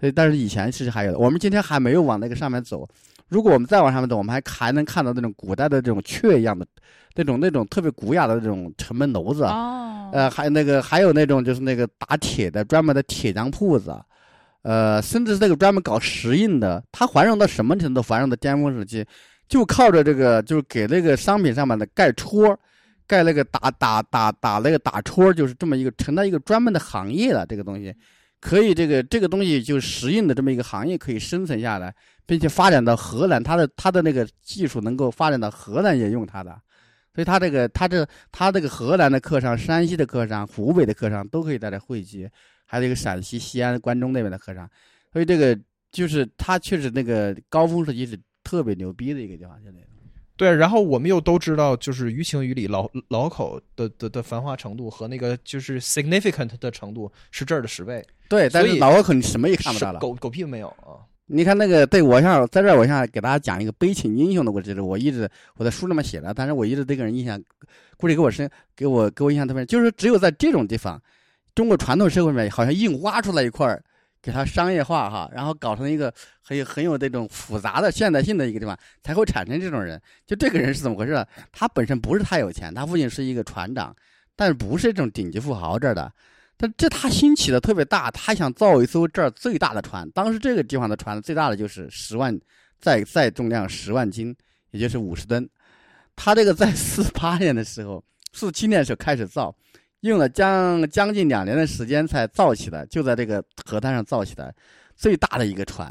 C: 所以，但是以前其实还有的，我们今天还没有往那个上面走。如果我们再往上面走，我们还还能看到那种古代的这种雀一样的，那种那种特别古雅的这种城门楼子。
B: 哦，
C: 呃，还有那个还有那种就是那个打铁的专门的铁匠铺子，呃，甚至是那个专门搞石印的，它繁荣到什么程度？繁荣到巅峰时期，就靠着这个，就是给那个商品上面的盖戳，盖那个打打打打那个打戳，就是这么一个成了一个专门的行业了。这个东西可以，这个这个东西就石印的这么一个行业可以生存下来，并且发展到荷兰，它的它的那个技术能够发展到荷兰也用它的。所以他这个，他这他这个河南的客商、山西的客商、湖北的客商都可以在这汇集，还有一个陕西西安、关中那边的客商，所以这个就是他确实那个高峰时期是特别牛逼的一个地方，现在。
D: 对，然后我们又都知道，就是于情于理老老口的的的繁华程度和那个就是 significant 的程度是这儿的十倍，
C: 对，但是老口你什么也看不到了。
D: 狗狗屁没有啊。
C: 你看那个，对我想在这儿，我想给大家讲一个悲情英雄的故事。我一直我在书里面写了，但是我一直这个人印象，估计给我深，给我给我印象特别深，就是只有在这种地方，中国传统社会里面好像硬挖出来一块儿，给它商业化哈，然后搞成一个很有很有这种复杂的现代性的一个地方，才会产生这种人。就这个人是怎么回事？他本身不是太有钱，他父亲是一个船长，但是不是这种顶级富豪这儿的。但这他兴起的特别大，他想造一艘这儿最大的船。当时这个地方的船最大的就是十万，载载重量十万斤，也就是五十吨。他这个在四八年的时候，四七年的时候开始造，用了将将近两年的时间才造起来，就在这个河滩上造起来最大的一个船。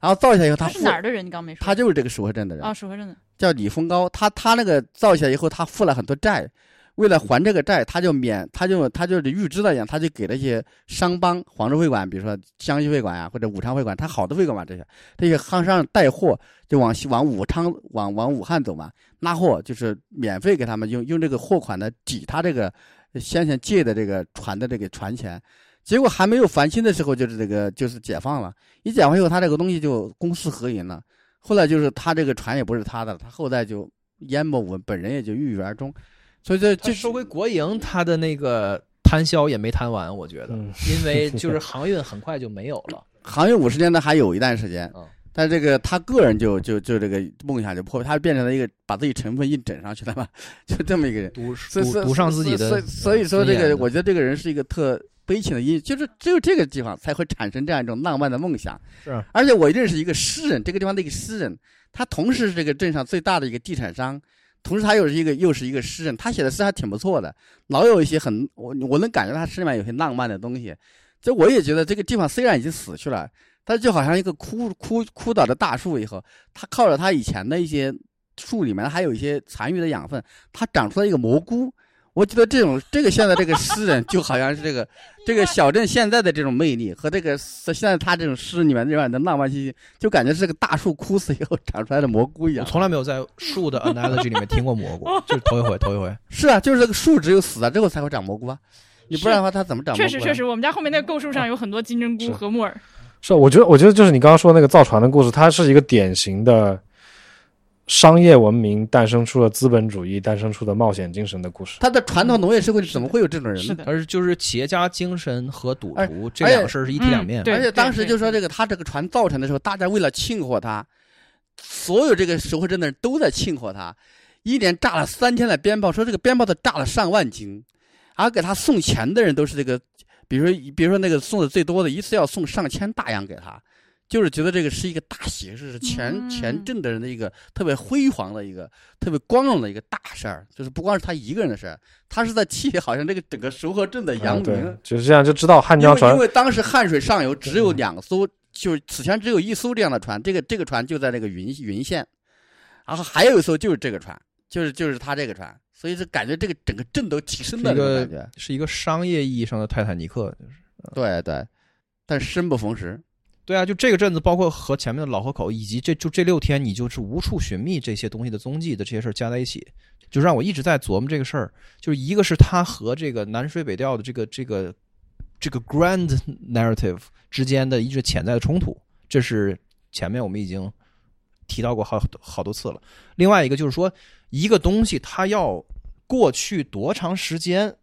C: 然后造起来以后，
B: 他
C: 他
B: 是哪儿的人？你刚没说。
C: 他就是这个蜀河镇的人。
B: 啊，蜀河镇的。
C: 叫李峰高，他他那个造起来以后，他负了很多债，为了还这个债，他就免，他就他就是预支了一样，他就给那些商帮、黄州会馆，比如说江西会馆呀、或者武昌会馆，他好的会馆嘛，这些这些行商带货就往西往武昌往往武汉走嘛，拉货就是免费给他们用用这个货款呢抵他这个先前借的这个船的这个船钱。结果还没有还清的时候，就是这个就是解放了。一解放以后，他这个东西就公私合营了。后来就是他这个船也不是他的，他后代就淹没我本人也就郁郁而终。所以这这
D: 他收归国营，他的那个摊销也没摊完，我觉得，
A: 嗯
D: 因为就是航运很快就没有了。
C: 航运五十年代还有一段时间
D: 嗯，
C: 但这个他个人就就就这个梦想就破灭，他变成了一个把自己成分硬整上去了嘛，就这么一个人。
D: 赌
C: 所以
D: 赌赌上自己的
C: 所以所以说这个，我觉得这个人是一个特悲情的因，就是只有这个地方才会产生这样一种浪漫的梦想。
D: 是啊
C: 而且我认识一个诗人，这个地方的一个诗人，他同时是这个镇上最大的一个地产商，同时他又是一个又是一个诗人，他写的诗还挺不错的，老有一些很我我能感觉他诗里面有些浪漫的东西。就我也觉得这个地方虽然已经死去了，但就好像一个枯枯枯倒的大树以后，它靠着它以前的一些树里面还有一些残余的养分，它长出来一个蘑菇。我觉得这种这个现在这个诗人就好像是这个 这个小镇现在的这种魅力和这个现在他这种诗里面这样的浪漫气息，就感觉是个大树枯死以后长出来的蘑菇一样。
D: 我从来没有在树的 analogy 里面听过蘑菇，就是头一回，头一回。
C: 是啊，就是这个树只有死了之后才会长蘑菇啊，你不然的话它怎么长蘑菇、啊？
B: 确实确实，我们家后面那个构树上有很多金针菇和木耳。
A: 是，我觉得，我觉得就是你刚刚说那个造船的故事，它是一个典型的商业文明诞生出了资本主义，诞生出的冒险精神的故事。
C: 它的传统农业社会怎么会有这种人呢？
B: 是，
D: 而就是企业家精神和赌徒这两个事儿是一体两面。
C: 而且当时就说这个他这个船造成的时候，大家为了庆贺他，所有这个石河镇的人都在庆贺他，一连炸了三天的鞭炮，说这个鞭炮都炸了上万斤，而给他送钱的人都是这个，比如说比如说那个送的最多的一次要送上千大洋给他，就是觉得这个是一个大喜事，是全、
B: 嗯
C: 全镇的人的一个特别辉煌的一个、特别光荣的一个大事儿，就是不光是他一个人的事儿，他是在替好像这个整个熟河镇的扬名。，
A: 就是这样就知道汉
C: 因为
A: 江船
C: 因为当时汉水上游只有两艘，就是此前只有一艘这样的船，这个这个船就在那个云云县，然后还有一艘就是这个船，就是就是他这个船，所以是感觉这个整个镇都提升的
D: 是一个
C: 那种感觉。
D: 是一个商业意义上的泰坦尼克，就是
C: 对对，但生不逢时。
D: 对啊，就这个镇子，包括和前面的老河口，以及这就这六天，你就是无处寻觅这些东西的踪迹的这些事儿加在一起，就让我一直在琢磨这个事儿。就是一个是它和这个南水北调的这个这个这个 grand narrative 之间的一直潜在的冲突，这是前面我们已经提到过好好多次了。另外一个就是说，一个东西它要过去多长时间，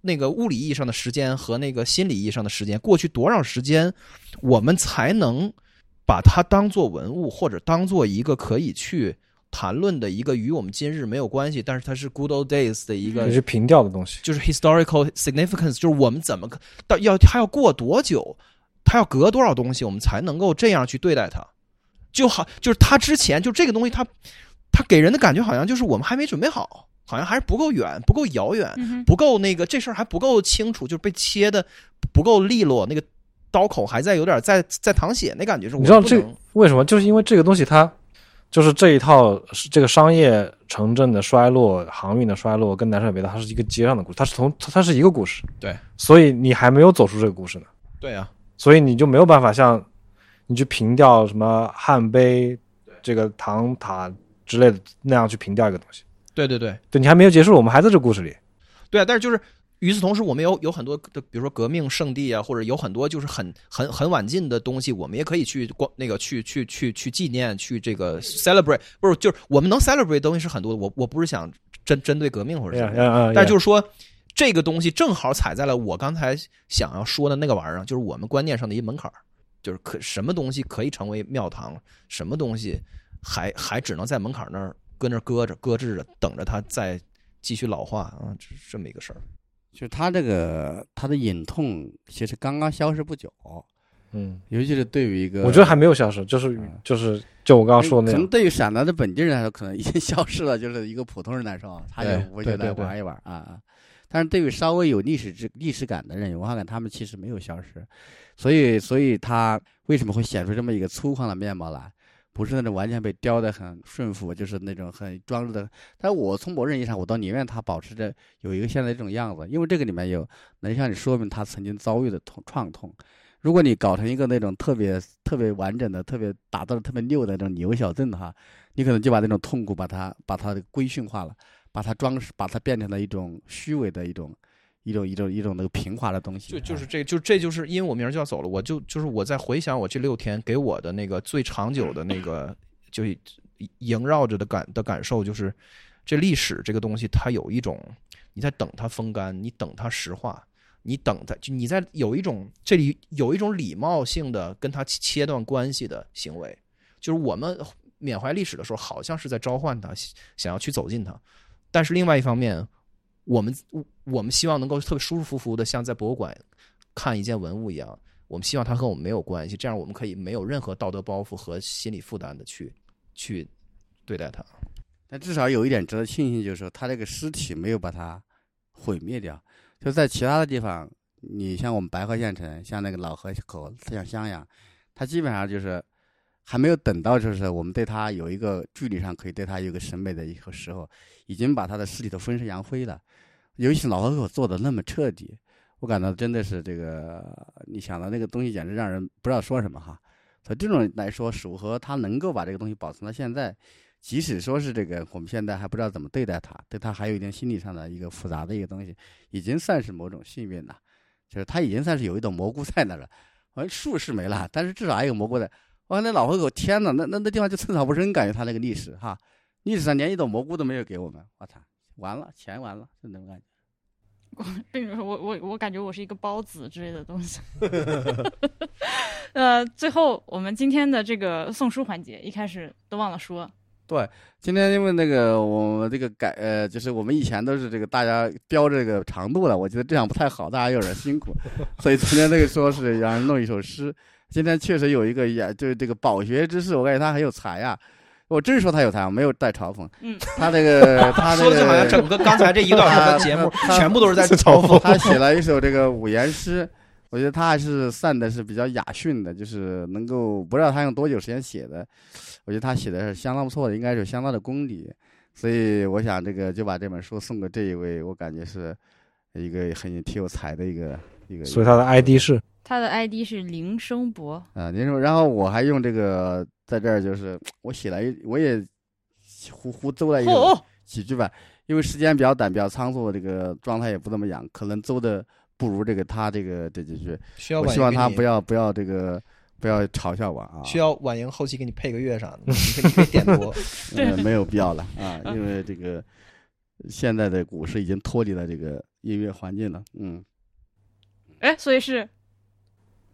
D: 那个物理意义上的时间和那个心理意义上的时间，过去多少时间，我们才能把它当做文物，或者当做一个可以去谈论的一个与我们今日没有关系，但是它是 good old days 的一个
A: 这是平调的东西。
D: 就是 historical significance，就是我们怎么到要它要过多久，它要隔多少东西，我们才能够这样去对待它，就好就是它之前就这个东西它，它给人的感觉好像就是我们还没准备好，好像还是不够远，不够遥远，
B: 嗯，
D: 不够那个这事儿还不够清楚，就是被切的不够利落，那个刀口还在有点在在淌血那感觉是我
A: 你知道这为什么？就是因为这个东西它就是这一套这个商业城镇的衰落、航运的衰落跟南水北调，它是一个街上的故事，它是从它它是一个故事。
D: 对，
A: 所以你还没有走出这个故事呢，
D: 对啊，
A: 所以你就没有办法像你去评调什么汉碑、这个唐塔之类的那样去评调一个东西。
D: 对对对。
A: 对你还没有结束，我们还在这故事里。
D: 对啊，但是就是与此同时，我们有有很多的，比如说革命圣地啊，或者有很多就是很很很晚近的东西，我们也可以去光那个去去去去纪念，去这个 celebrate，不是就是我们能 celebrate 的东西是很多的。我我不是想针针对革命或者什么，但就是说这个东西正好踩在了我刚才想要说的那个玩意儿上，就是我们观念上的一门槛儿就是可什么东西可以成为庙堂，什么东西还还只能在门槛那儿搁那儿搁着搁置着，等着它再继续老化啊，这这么一个事儿。
C: 就是他这个他的隐痛其实刚刚消失不久，
A: 嗯，
C: 尤其是对于一个，
A: 我觉得还没有消失，就是
C: 嗯
A: 就是就我刚刚说的那样。
C: 可能对于陕南的本地人来说，可能已经 消失了。就是一个普通人来说，他也不会觉得
D: 对对对
C: 玩一玩啊啊。但是对于稍微有历史之历史感的人、有文化感，他们其实没有消失。所以，所以他为什么会显出这么一个粗犷的面貌来？不是那种完全被雕得很顺服，就是那种很装饰的。但我从某种意义上，我倒宁愿他保持着有一个现在这种样子，因为这个里面有能向你说明他曾经遭遇的痛创痛。如果你搞成一个那种特别特别完整的、特别打造的特别溜的那种牛小镇的话，你可能就把那种痛苦把它把它规训化了，把它装饰，把它变成了一种虚伪的一种一种一种一种那个平滑的东西。
D: 就就是这就这就是因为我明儿就要走了，我就就是我在回想我这六天给我的那个最长久的那个就萦绕着的感的感受，就是这历史这个东西，它有一种你在等它风干，你等它石化，你等它就你在有一种这里有一种礼貌性的跟它切断关系的行为，就是我们缅怀历史的时候，好像是在召唤它，想要去走近它，但是另外一方面。我们我们希望能够特别舒舒服服的，像在博物馆看一件文物一样。我们希望它和我们没有关系，这样我们可以没有任何道德包袱和心理负担的去去对待它。
C: 但至少有一点值得庆幸，就是说他这个尸体没有把它毁灭掉。就在其他的地方，你像我们白河县城，像那个老河口，像襄阳，它基本上就是还没有等到，就是我们对它有一个距离上可以对它有个审美的一个时候，已经把它的尸体都分尸扬灰了。尤其老河口做的那么彻底，我感到真的是这个，你想到那个东西，简直让人不知道说什么哈。所以这种来说，蜀河它能够把这个东西保存到现在，即使说是这个我们现在还不知道怎么对待它，对它还有一点心理上的一个复杂的一个东西，已经算是某种幸运了。就是它已经算是有一种蘑菇在那了，反正树是没了，但是至少还有蘑菇在。哇，那老河口，天呐，那那那地方就寸草不生，感觉它那个历史哈，历史上连一朵蘑菇都没有给我们，我操，完了，钱完了，是那种感觉。
B: 并不是我我我感觉我是一个包子之类的东西。呃，最后我们今天的这个送书环节，一开始都忘了说，
C: 对，今天因为那个我们这个改呃，就是我们以前都是这个大家标这个长度的，我觉得这样不太好，大家有点辛苦，所以昨天那个说是让人弄一首诗。今天确实有一个也就是这个饱学之士，我感觉他很有才啊。我真是说他有才，我没有带嘲讽。
B: 嗯，
C: 他这个 他这
D: 说的就好像
C: 个
D: 整个刚才这一个小时的节目
C: 他
D: 全部都是在嘲讽。
C: 他写了一首这个五言诗，我觉得他还是散的是比较雅驯的，就是能够不知道他用多久时间写的，我觉得他写的是相当不错的，应该是有相当的功底，所以我想这个就把这本书送给这一位，我感觉是一个很挺有才的一个一个。
A: 所以他的 ID 是
B: 他的 ID 是林生博，
C: 啊，您说，然后我还用这个在这儿，就是我写了一，我也胡胡诌了一几句吧，因为时间比较短，比较仓促，这个状态也不怎么样，可能诌的不如这个他这个这几句。
D: 需要
C: 我希望他不
D: 要
C: 要不要这个不要嘲笑我啊。
D: 需要婉莹后期给你配个乐啥的，你可以你可以点播。
C: 呃没有必要了啊，因为这个现在的股市已经脱离了这个音乐环境了。嗯，
B: 哎，所以是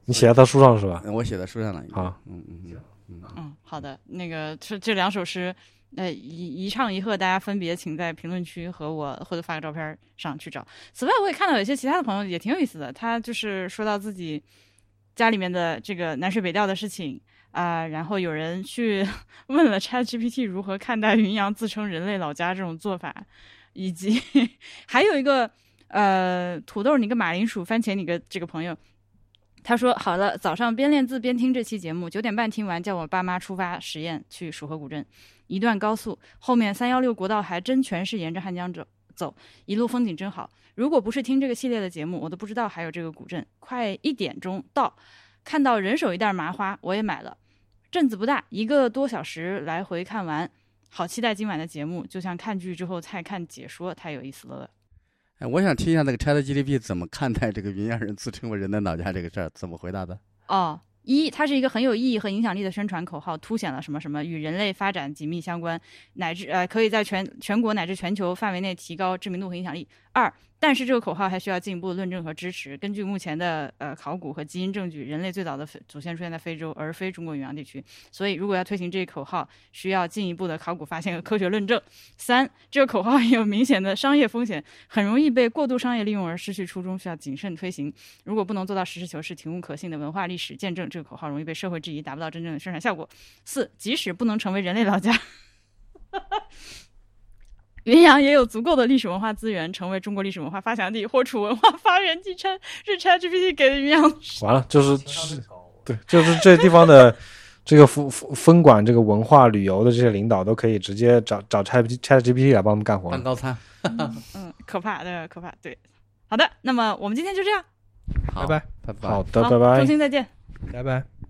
A: 你写在他书上是吧？
C: 我写在书上了。
A: 好，
C: 嗯嗯嗯嗯。
B: 嗯，好的，那个这这两首诗，呃，一一唱一和，大家分别请在评论区和我或者发个照片上去找。此外，我也看到有些其他的朋友也挺有意思的，他就是说到自己家里面的这个南水北调的事情啊、然后有人去 问了 ChatGPT 如何看待云阳自称人类老家这种做法，以及 还有一个呃，土豆你个马铃薯番茄你个这个朋友。他说：“好了，早上边练字边听这期节目，九点半听完，叫我爸妈出发实验去蜀河古镇。一段高速，后面三幺六国道还真全是沿着汉江走走，一路风景真好。如果不是听这个系列的节目，我都不知道还有这个古镇。快一点钟到，看到人手一袋麻花，我也买了。镇子不大，一个多小时来回看完，好期待今晚的节目，就像看剧之后再看解说，太有意思了。
C: 哎，我想听一下那个 ChatGPT 怎么看待这个云阳人自称为人的脑家这个事儿，怎么回答的？
B: 哦，一，它是一个很有意义和影响力的宣传口号，凸显了什么什么与人类发展紧密相关，乃至呃可以在全全国乃至全球范围内提高知名度和影响力。二，但是这个口号还需要进一步论证和支持。根据目前的呃考古和基因证据，人类最早的祖先出现在非洲，而非中国云阳地区。所以，如果要推行这一口号，需要进一步的考古发现和科学论证。三，这个口号有明显的商业风险，很容易被过度商业利用而失去初衷，需要谨慎推行。如果不能做到实事求是、提供可信的文化历史见证，这个口号容易被社会质疑，达不到真正的宣传效果。四，即使不能成为人类老家，云阳也有足够的历史文化资源，成为中国历史文化发祥地或楚文化发源地。称是 ChatGPT 给的云阳
A: 完了，就是是，对，就是这地方的 这个分分分管这个文化旅游的这些领导都可以直接找找 Chat Chat GPT 来帮我们干活了。
C: 蛋糕餐。
B: 嗯，可怕，对，可怕，对。好的，那么我们今天就这样，
C: 好，
D: 拜拜，
C: 拜拜。
A: 好的，拜拜
B: 中。心再见。
D: 拜拜。